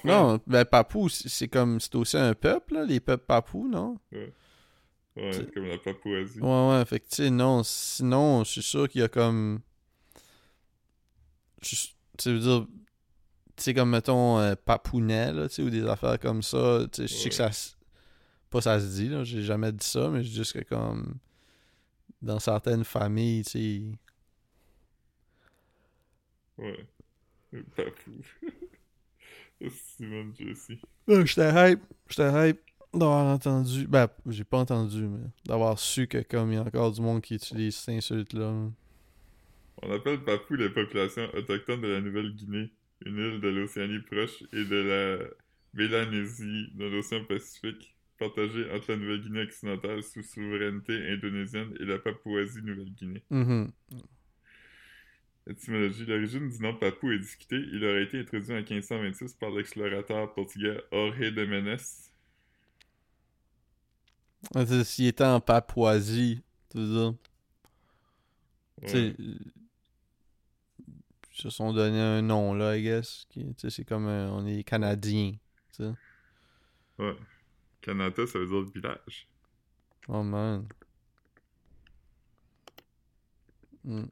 Non, ben, Papou, c'est comme. C'est aussi un peuple, là, les peuples Papou, non? Ouais, comme la Papouasie. Ouais, ouais, fait que, tu sais, non, sinon, je suis sûr qu'il y a comme. Tu veux dire. Tu sais, comme, mettons, euh, Papounet, là, tu sais, ou des affaires comme ça. Tu sais, je sais que ça. Pas ça se dit, là, j'ai jamais dit ça, mais c'est juste que, comme. Dans certaines familles, tu sais. Ouais. Simon (laughs) Jesse. J'étais hype, j'étais hype d'avoir entendu. Ben, j'ai pas entendu, mais d'avoir su que, comme, il y a encore du monde qui utilise cette insulte-là. On appelle Papou les populations autochtones de la Nouvelle-Guinée, une île de l'Océanie proche et de la Mélanésie dans l'océan Pacifique, partagée entre la Nouvelle-Guinée occidentale sous souveraineté indonésienne et la Papouasie-Nouvelle-Guinée. Mhm. Étymologie. L'origine du nom Papou est discutée. Il aurait été introduit en 1526 par l'explorateur portugais Jorge de Menes. S'il était en Papouasie, tu veux dire. Tu sais, ils se sont donné un nom, là, I guess. c'est comme un- on est Canadiens. Ouais. Canada, ça veut dire village. Oh man. Hmm.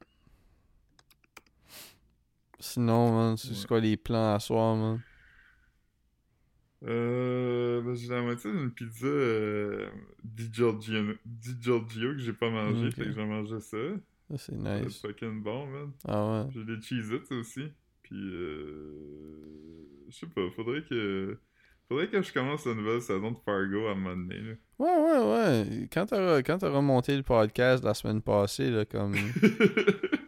Sinon, man, c'est c'est Ouais. quoi les plans à soir, man? Euh, ben, j'ai la moitié d'une pizza euh, Di Giorgio, Di Giorgio que j'ai pas mangé, Ok. fait que j'ai mangé ça. Ça, c'est C'est nice. fucking bon, man. Ah ouais. J'ai des Cheez-Its aussi. Puis, euh, je sais pas, faudrait que... Faudrait que je commence la nouvelle saison de Fargo à un moment donné, là. Ouais, ouais, ouais. Quand t'auras, quand t'auras monté le podcast la semaine passée, là, comme... (laughs)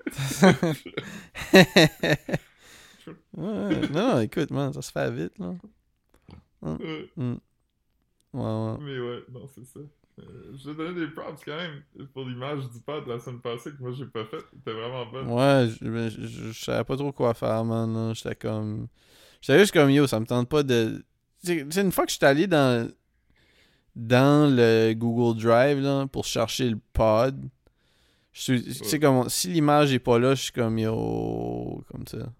(laughs) ouais, non, non, écoute, man, ça se fait vite, là. Ouais, Hmm. Ouais, ouais. mais ouais, non, c'est ça. Euh, je vais donner des props quand même pour l'image du pad de la semaine passée que moi j'ai pas faite. C'était vraiment bonne. Ouais, je, je, je- savais pas trop quoi faire, man. J'étais comme. J'étais juste comme yo, ça me tente pas de. Sais, une fois que je suis allé dans. Dans le Google Drive, là, pour chercher le pod, je suis. Comme. Si l'image est pas là, je suis comme yo. Comme ça.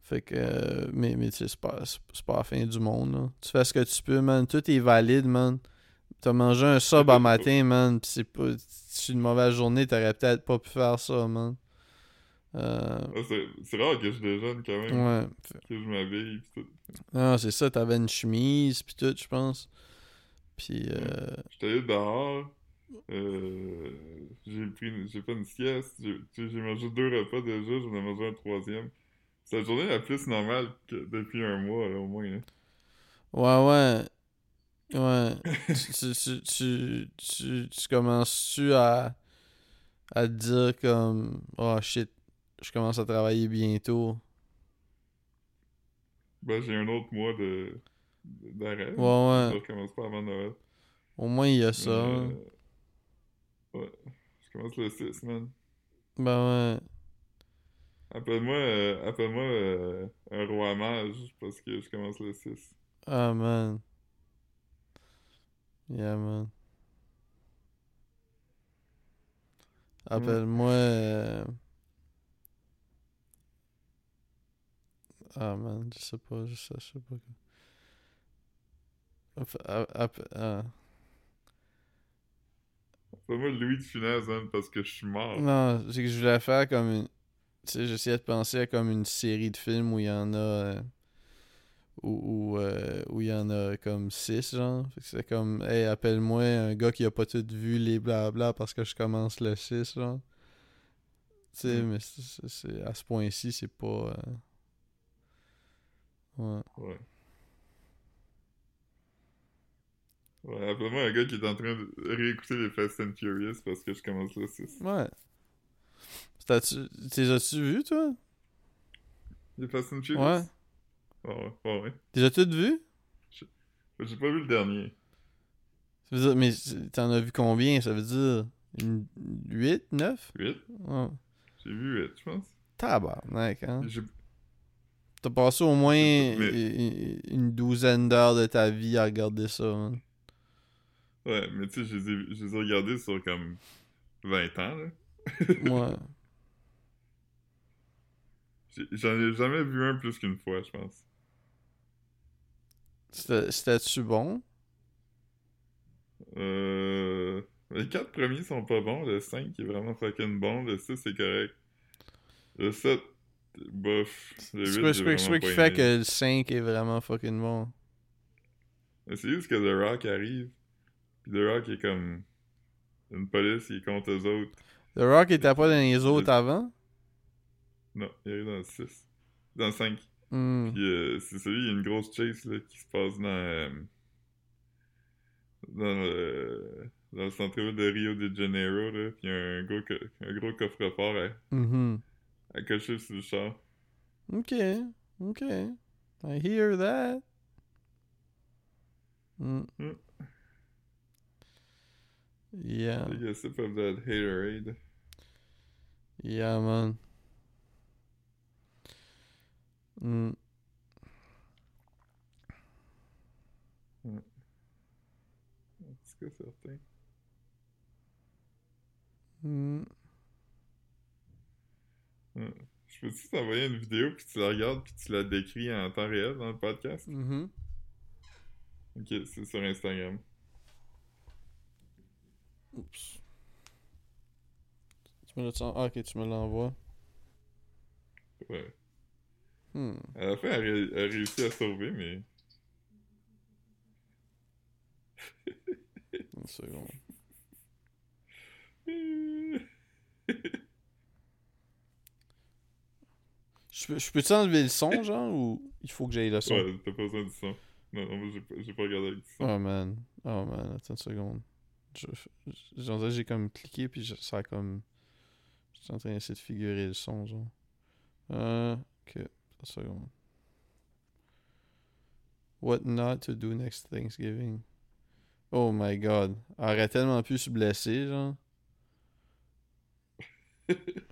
Fait que. mais, mais c'est pas, c'est c'est pas la fin du monde, là. Tu fais ce que tu peux, man. Tout est valide, man. T'as mangé un sub à matin, man. Pis c'est pas. C'est une mauvaise journée, t'aurais peut-être pas pu faire ça, man. Euh, Ah, c'est- rare que je déjeune quand même, ouais. que je m'habille tout. Non, c'est ça, t'avais une chemise pis tout, je pense. Pis euh, J'étais allé dehors, euh, j'ai pris, j'ai fait une sieste, j'ai mangé deux repas déjà, j'en ai mangé un troisième. C'est la journée la plus normale que depuis un mois, là, au moins. là. ouais, ouais. Ouais. tu, tu, tu, tu, tu, tu commences-tu à, à te dire comme Oh shit, je commence à travailler bientôt. Ben, j'ai un autre mois de d'arrêt. Ouais, ouais. Je recommence pas avant Noël. Au moins il y a ça. Euh, ouais. Je commence le 6, man. Ben ouais. Appelle-moi euh, appelle-moi euh, un roi mage parce que je commence le 6. Ah man. Yeah man. Appelle-moi. euh, Ah man, je sais pas, je sais, je sais pas. App- ah. Appelle-moi Louis de Funès, man, parce que je suis mort. Non, c'est que je voulais faire comme une. Tu sais, j'essayais de penser à comme une série de films où il y en a. euh, Où, où, euh, où il y en a comme six, genre. Fait que c'est comme, hey, appelle-moi un gars qui a pas tout vu les blabla parce que je commence le 6, genre. Tu sais, Mm. mais c'est- c'est- c'est- à ce point-ci, c'est pas. euh, Ouais. Ouais. Ouais, appelle-moi un gars qui est en train de réécouter les Fast and Furious parce que je commence le 6. Ouais. T'es as-tu vu, toi? Les Fast and Furious? Ouais. Ouais, ouais, ouais. T'es as-tu vu? J'ai pas vu le dernier. Ça veut dire, mais t'en as vu combien? Ça veut dire? Une 8, 9? 8? Ouais. J'ai vu 8, je pense. Tabarnak, hein? T'as passé au moins Mais- une douzaine d'heures de ta vie à regarder ça, man. Ouais, mais tu sais, je les ai- je les ai regardés sur comme 20 ans, là. Ouais. (laughs) J'en ai jamais vu un plus qu'une fois, je pense. C'était- C'était-tu bon? Euh... Les quatre premiers sont pas bons, le 5 est vraiment fucking bon, le 6 est correct. Le 7, bof. Le 8, C'est quoi, qui fait que le 5 est vraiment fucking bon? C'est juste que The Rock arrive, puis The Rock est comme... Une police, il est contre eux autres. The Rock était pas dans les autres avant? Non, il arrive dans le 6. Dans le 5. Hmm. Puis euh, c'est celui, il y a une grosse chase là, qui se passe dans... euh, dans le... Dans le centre-ville de Rio de Janeiro, là, puis il y a un gros, co- un gros coffre-fort à cocher sur le char. Ok. Ok. I hear that. Hmm. Hmm. Yeah. Take a sip of that haterade. Yeah, man. Hmm. C'est quoi certain? Hmm. Je peux-tu t'envoyer une vidéo, puis tu la regardes, puis tu la décris en temps réel dans le podcast? Mhm. Ok, c'est sur Instagram. Oups. Tu me l'as- Ah, ok, tu me l'envoies. Ouais. Hmm. À la fin, elle, ré- elle réussit à sauver, mais... Une seconde. (laughs) Je peux- je peux-tu enlever le son, genre, ou il faut que j'aille le son? Ouais, t'as pas besoin du son. Non, non, moi j'ai pas, regardé avec du son. Oh man. Oh man, attends une seconde. Je, je- j'en j'ai comme cliqué puis je- ça a comme. J'étais en train d'essayer de figurer le son, genre. Euh. Ok, une seconde. What not to do next Thanksgiving? Oh my god. Elle aurait tellement pu se blesser, genre. (laughs)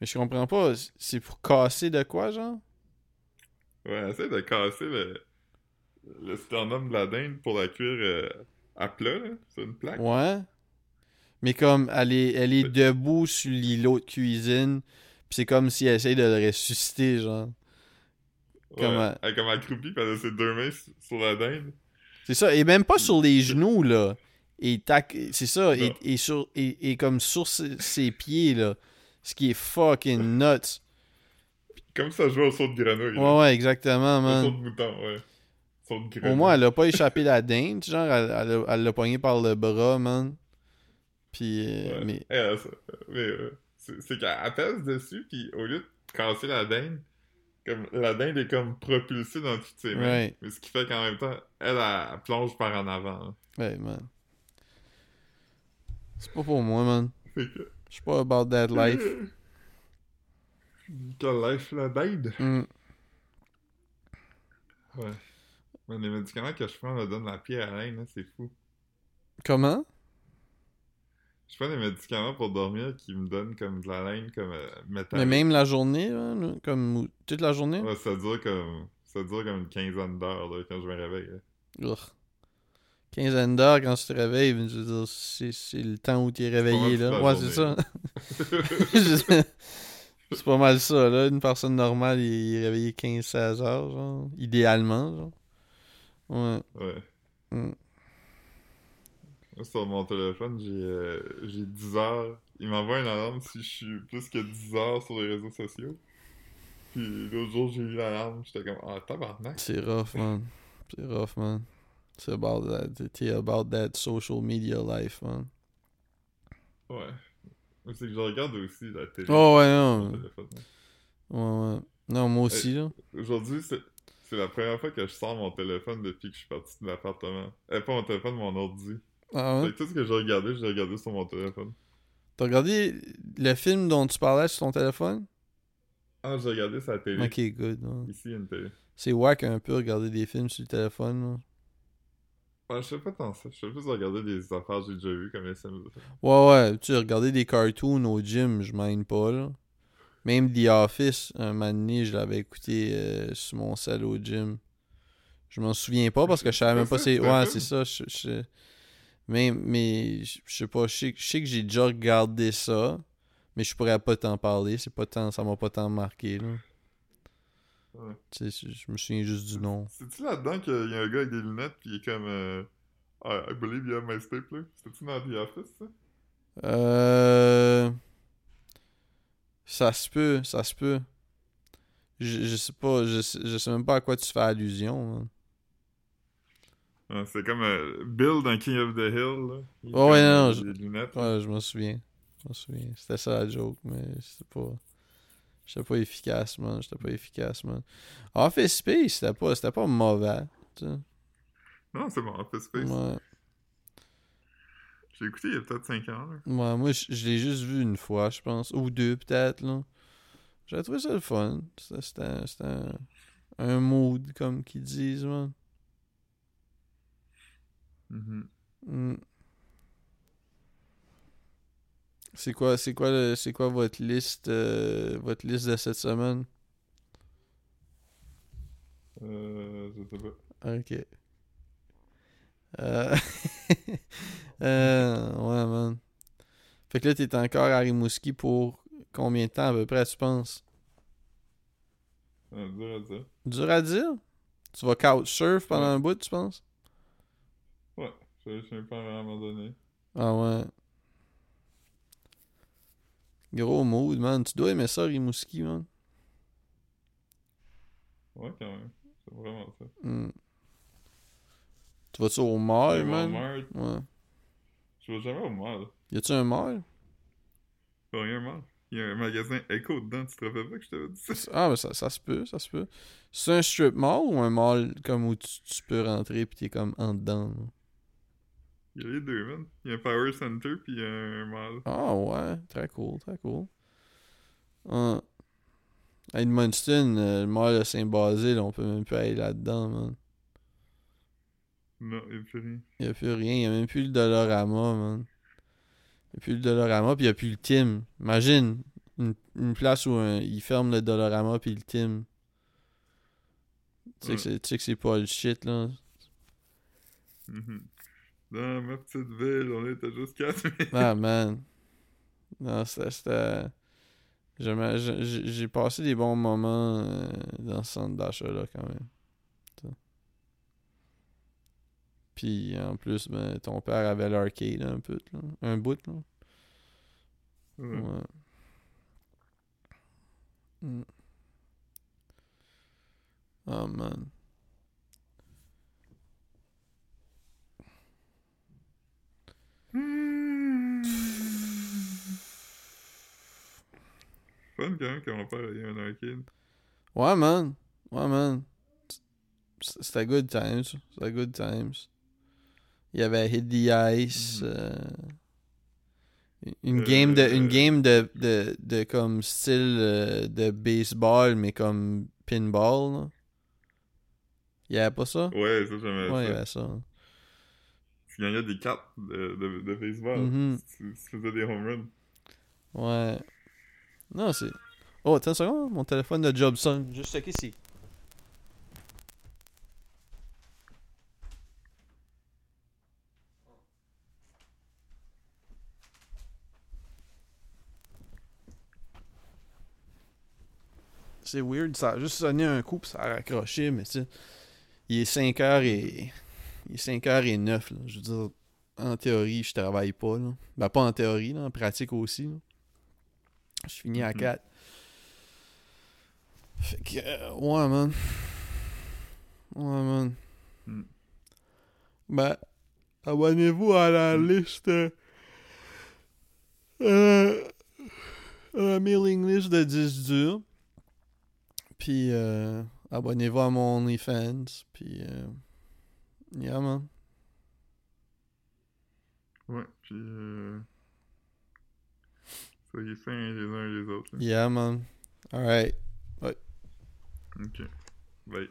Mais je comprends pas. C'est pour casser de quoi, genre? Ouais, essaie de casser le, le sternum de la dinde pour la cuire euh, à plat, là. C'est une plaque. Ouais. Mais comme elle est, elle est debout sur l'îlot de cuisine, pis c'est comme si elle essaye de le ressusciter, genre. Ouais, Comment- Elle est comme accroupie, pis elle a ses deux mains sur- sur la dinde. C'est ça. Et même pas sur les genoux, là. Et tac, c'est ça. Et, et sur, et, et comme sur ses, ses pieds, là. Ce qui est fucking nuts. Comme ça jouait au saut de grenouille. là. Ouais, ouais, exactement, Au saut man. de mouton, ouais. Saut de grenouille. Au moins, elle a pas échappé la dinde, genre, elle l'a poigné par le bras, man. Puis, euh, Ouais. mais. Eh, elle, mais, euh, c'est qu'elle elle pèse dessus, puis au lieu de casser la dinde, comme, la dinde est comme propulsée dans toutes ses mains. Ouais. Mais ce qui fait qu'en même temps, elle, elle, elle plonge par en avant. hein. Ouais, man. C'est pas pour moi, man. Fait que... Je suis pas about that life. Quelle life, la dinde? Hmm. Ouais. Mais les médicaments que je prends me donnent la pierre à laine, hein, c'est fou. Comment? Je prends des médicaments pour dormir qui me donnent comme de la laine, comme euh, Mais même la journée, comme ou- toute la journée? Ouais, ça dure comme... Ça dure comme une quinzaine d'heures, là, quand je me réveille. là. Quinzaine d'heures quand tu te réveilles, je veux dire, c'est, c'est le temps où tu es réveillé, là. Ouais, c'est ça. (laughs) c'est pas mal ça, là. Une personne normale, il est réveillé 15-16 heures, genre. Idéalement, genre. Ouais. ouais. Mm. Sur mon téléphone, j'ai euh, j'ai 10 heures. Il m'envoie une alarme si je suis plus que 10 heures sur les réseaux sociaux. Puis l'autre jour, j'ai eu l'alarme. J'étais comme, ah, tabarnak. C'est rough, man. C'est rough, man. C'est about that. T'es about that social media life, man. Ouais. C'est que je regarde aussi la télé. Oh, ouais, non. téléphone. Ouais, ouais. Non, moi aussi, là. Aujourd'hui, c'est c'est la première fois que je sors mon téléphone depuis que je suis parti de l'appartement. Eh, pas mon téléphone, mon ordi. Ah ouais? Fait que tout ce que j'ai regardé, j'ai regardé sur mon téléphone. T'as regardé le film dont tu parlais sur ton téléphone? Ah, j'ai regardé sa télé. Ok, good. ouais. Ici, il y a une télé. C'est wack un peu regarder des films sur le téléphone. là. Ouais, je sais pas tant ça. Je sais plus regarder des affaires que j'ai déjà vues comme Sims. Ouais, ouais. Tu sais, regarder des cartoons au gym, je m'aime pas, là. Même The Office, un moment donné, je l'avais écouté euh, sur mon sel au gym. Je m'en souviens pas parce que je savais même pas c'est. Ouais, c'est ça. Je, je- Mais, mais je je sais pas, je sais, je sais que j'ai déjà regardé ça, mais je pourrais pas t'en parler. C'est pas tant, ça m'a pas tant marqué, là. Ouais. Tu sais, je me souviens juste du nom. C'est-tu là-dedans qu'il y a un gars avec des lunettes il est comme euh, I, I believe you have my stapler? C'était-tu dans The Office, ça? Euh... Ça se peut, ça se peut. Je, je sais pas, je sais, je sais même pas à quoi tu fais allusion. hein. C'est comme euh, Bill dans King of the Hill, là. Il Oh, ouais, non, je- lunettes. Ouais, je m'en souviens. Je m'en souviens. C'était ça la joke, mais c'était pas. J'étais pas efficace, man. J'étais pas efficace, man. Office Space, c'était pas, c'était pas mauvais. tu sais. Non, c'est bon, Office Space. Ouais. J'ai écouté il y a peut-être 5 ans, là. Ouais, moi, je, je l'ai juste vu une fois, je pense. Ou deux, peut-être, là. J'ai trouvé ça le fun. C'était, un, un mood, comme qu'ils disent, man. Mhm. Mm. C'est quoi, c'est quoi, c'est quoi votre liste, euh, votre liste de cette semaine? Euh, je sais pas. Ok. Euh... (laughs) euh, ouais, man. Fait que là, t'es encore à Rimouski pour combien de temps à peu près, tu penses? Ah, dur à dire. Dur à dire? Tu vas couchsurf pendant Ouais. un bout, tu penses? Ouais, je sais pas à un moment donné. Ah ouais. Gros mood, man. Tu dois aimer ça, Rimouski, man. Ouais, quand même. C'est vraiment ça. Hmm. Tu vas-tu au mall, man? Ouais. je vais jamais au mall. Y a-tu un mall? Pas rien mal. Il y a un magasin Echo dedans, tu te rappelles pas que je t'avais dit ça? Ah, mais ça, ça se peut, ça se peut. C'est un strip mall ou un mall comme où tu, tu peux rentrer pis t'es comme en dedans? là? Il y a les deux, man. Il y a un Power Center puis il y a un mall. Ah ouais, très cool, très cool. Ah. À Edmundston, euh, le mall de Saint-Basile, on peut même plus aller là-dedans, man. Non, il y a plus rien. Y a plus rien, y a même plus le Dolorama, man. Y a plus le Dolorama, pis y a plus le Tim. Imagine, une, une place où un- ils ferment le Dolorama pis le Tim. Tu sais que Ouais. c'est- que pas le shit, là. Mhm. Dans ma petite ville, on était juste quatre. mais- Ah, man. Non, c'était... J'ai passé des bons moments euh, dans ce centre d'achat-là, quand même. Puis, en plus, ben, ton père avait l'arcade un peu, là. Un bout, là. Ouais. Ouais. Mm. Oh, man. Fun quand même que mon père ait un arcade. Ouais, man. Ouais, man. C'était good times. C'était good times. Il y avait Hit the Ice. Mhm. euh, Une game de une Euh. game de, de, de comme style euh, de baseball mais comme pinball là. Il y avait pas ça? Ouais, ça j'aimais Ouais, il y ça. avait ça. Tu gagnais des cartes de, de, de baseball. Mhm. si, tu, tu faisais des home runs. Ouais. Non, c'est. Oh, attends une seconde, mon téléphone de job sonne. Juste checker ici. C'est weird, ça a juste sonné un coup pis ça a raccroché, mais tu sais, il est 5h et. Il est 5h et 9, là. Je veux dire, en théorie, je travaille pas, là. Ben, pas en théorie, là, en pratique aussi, là. Je finis à Mhm. 4. Fait que, euh, ouais, man. Ouais, man. Mm. Ben, abonnez-vous à la liste. Euh, à la mailing list de 10 durs. Puis, euh, abonnez-vous à mon OnlyFans. Puis, euh, yeah, man. Ouais, puis euh... Soyez sains les uns les autres. là. Yeah, man. Alright. Ok. Bye.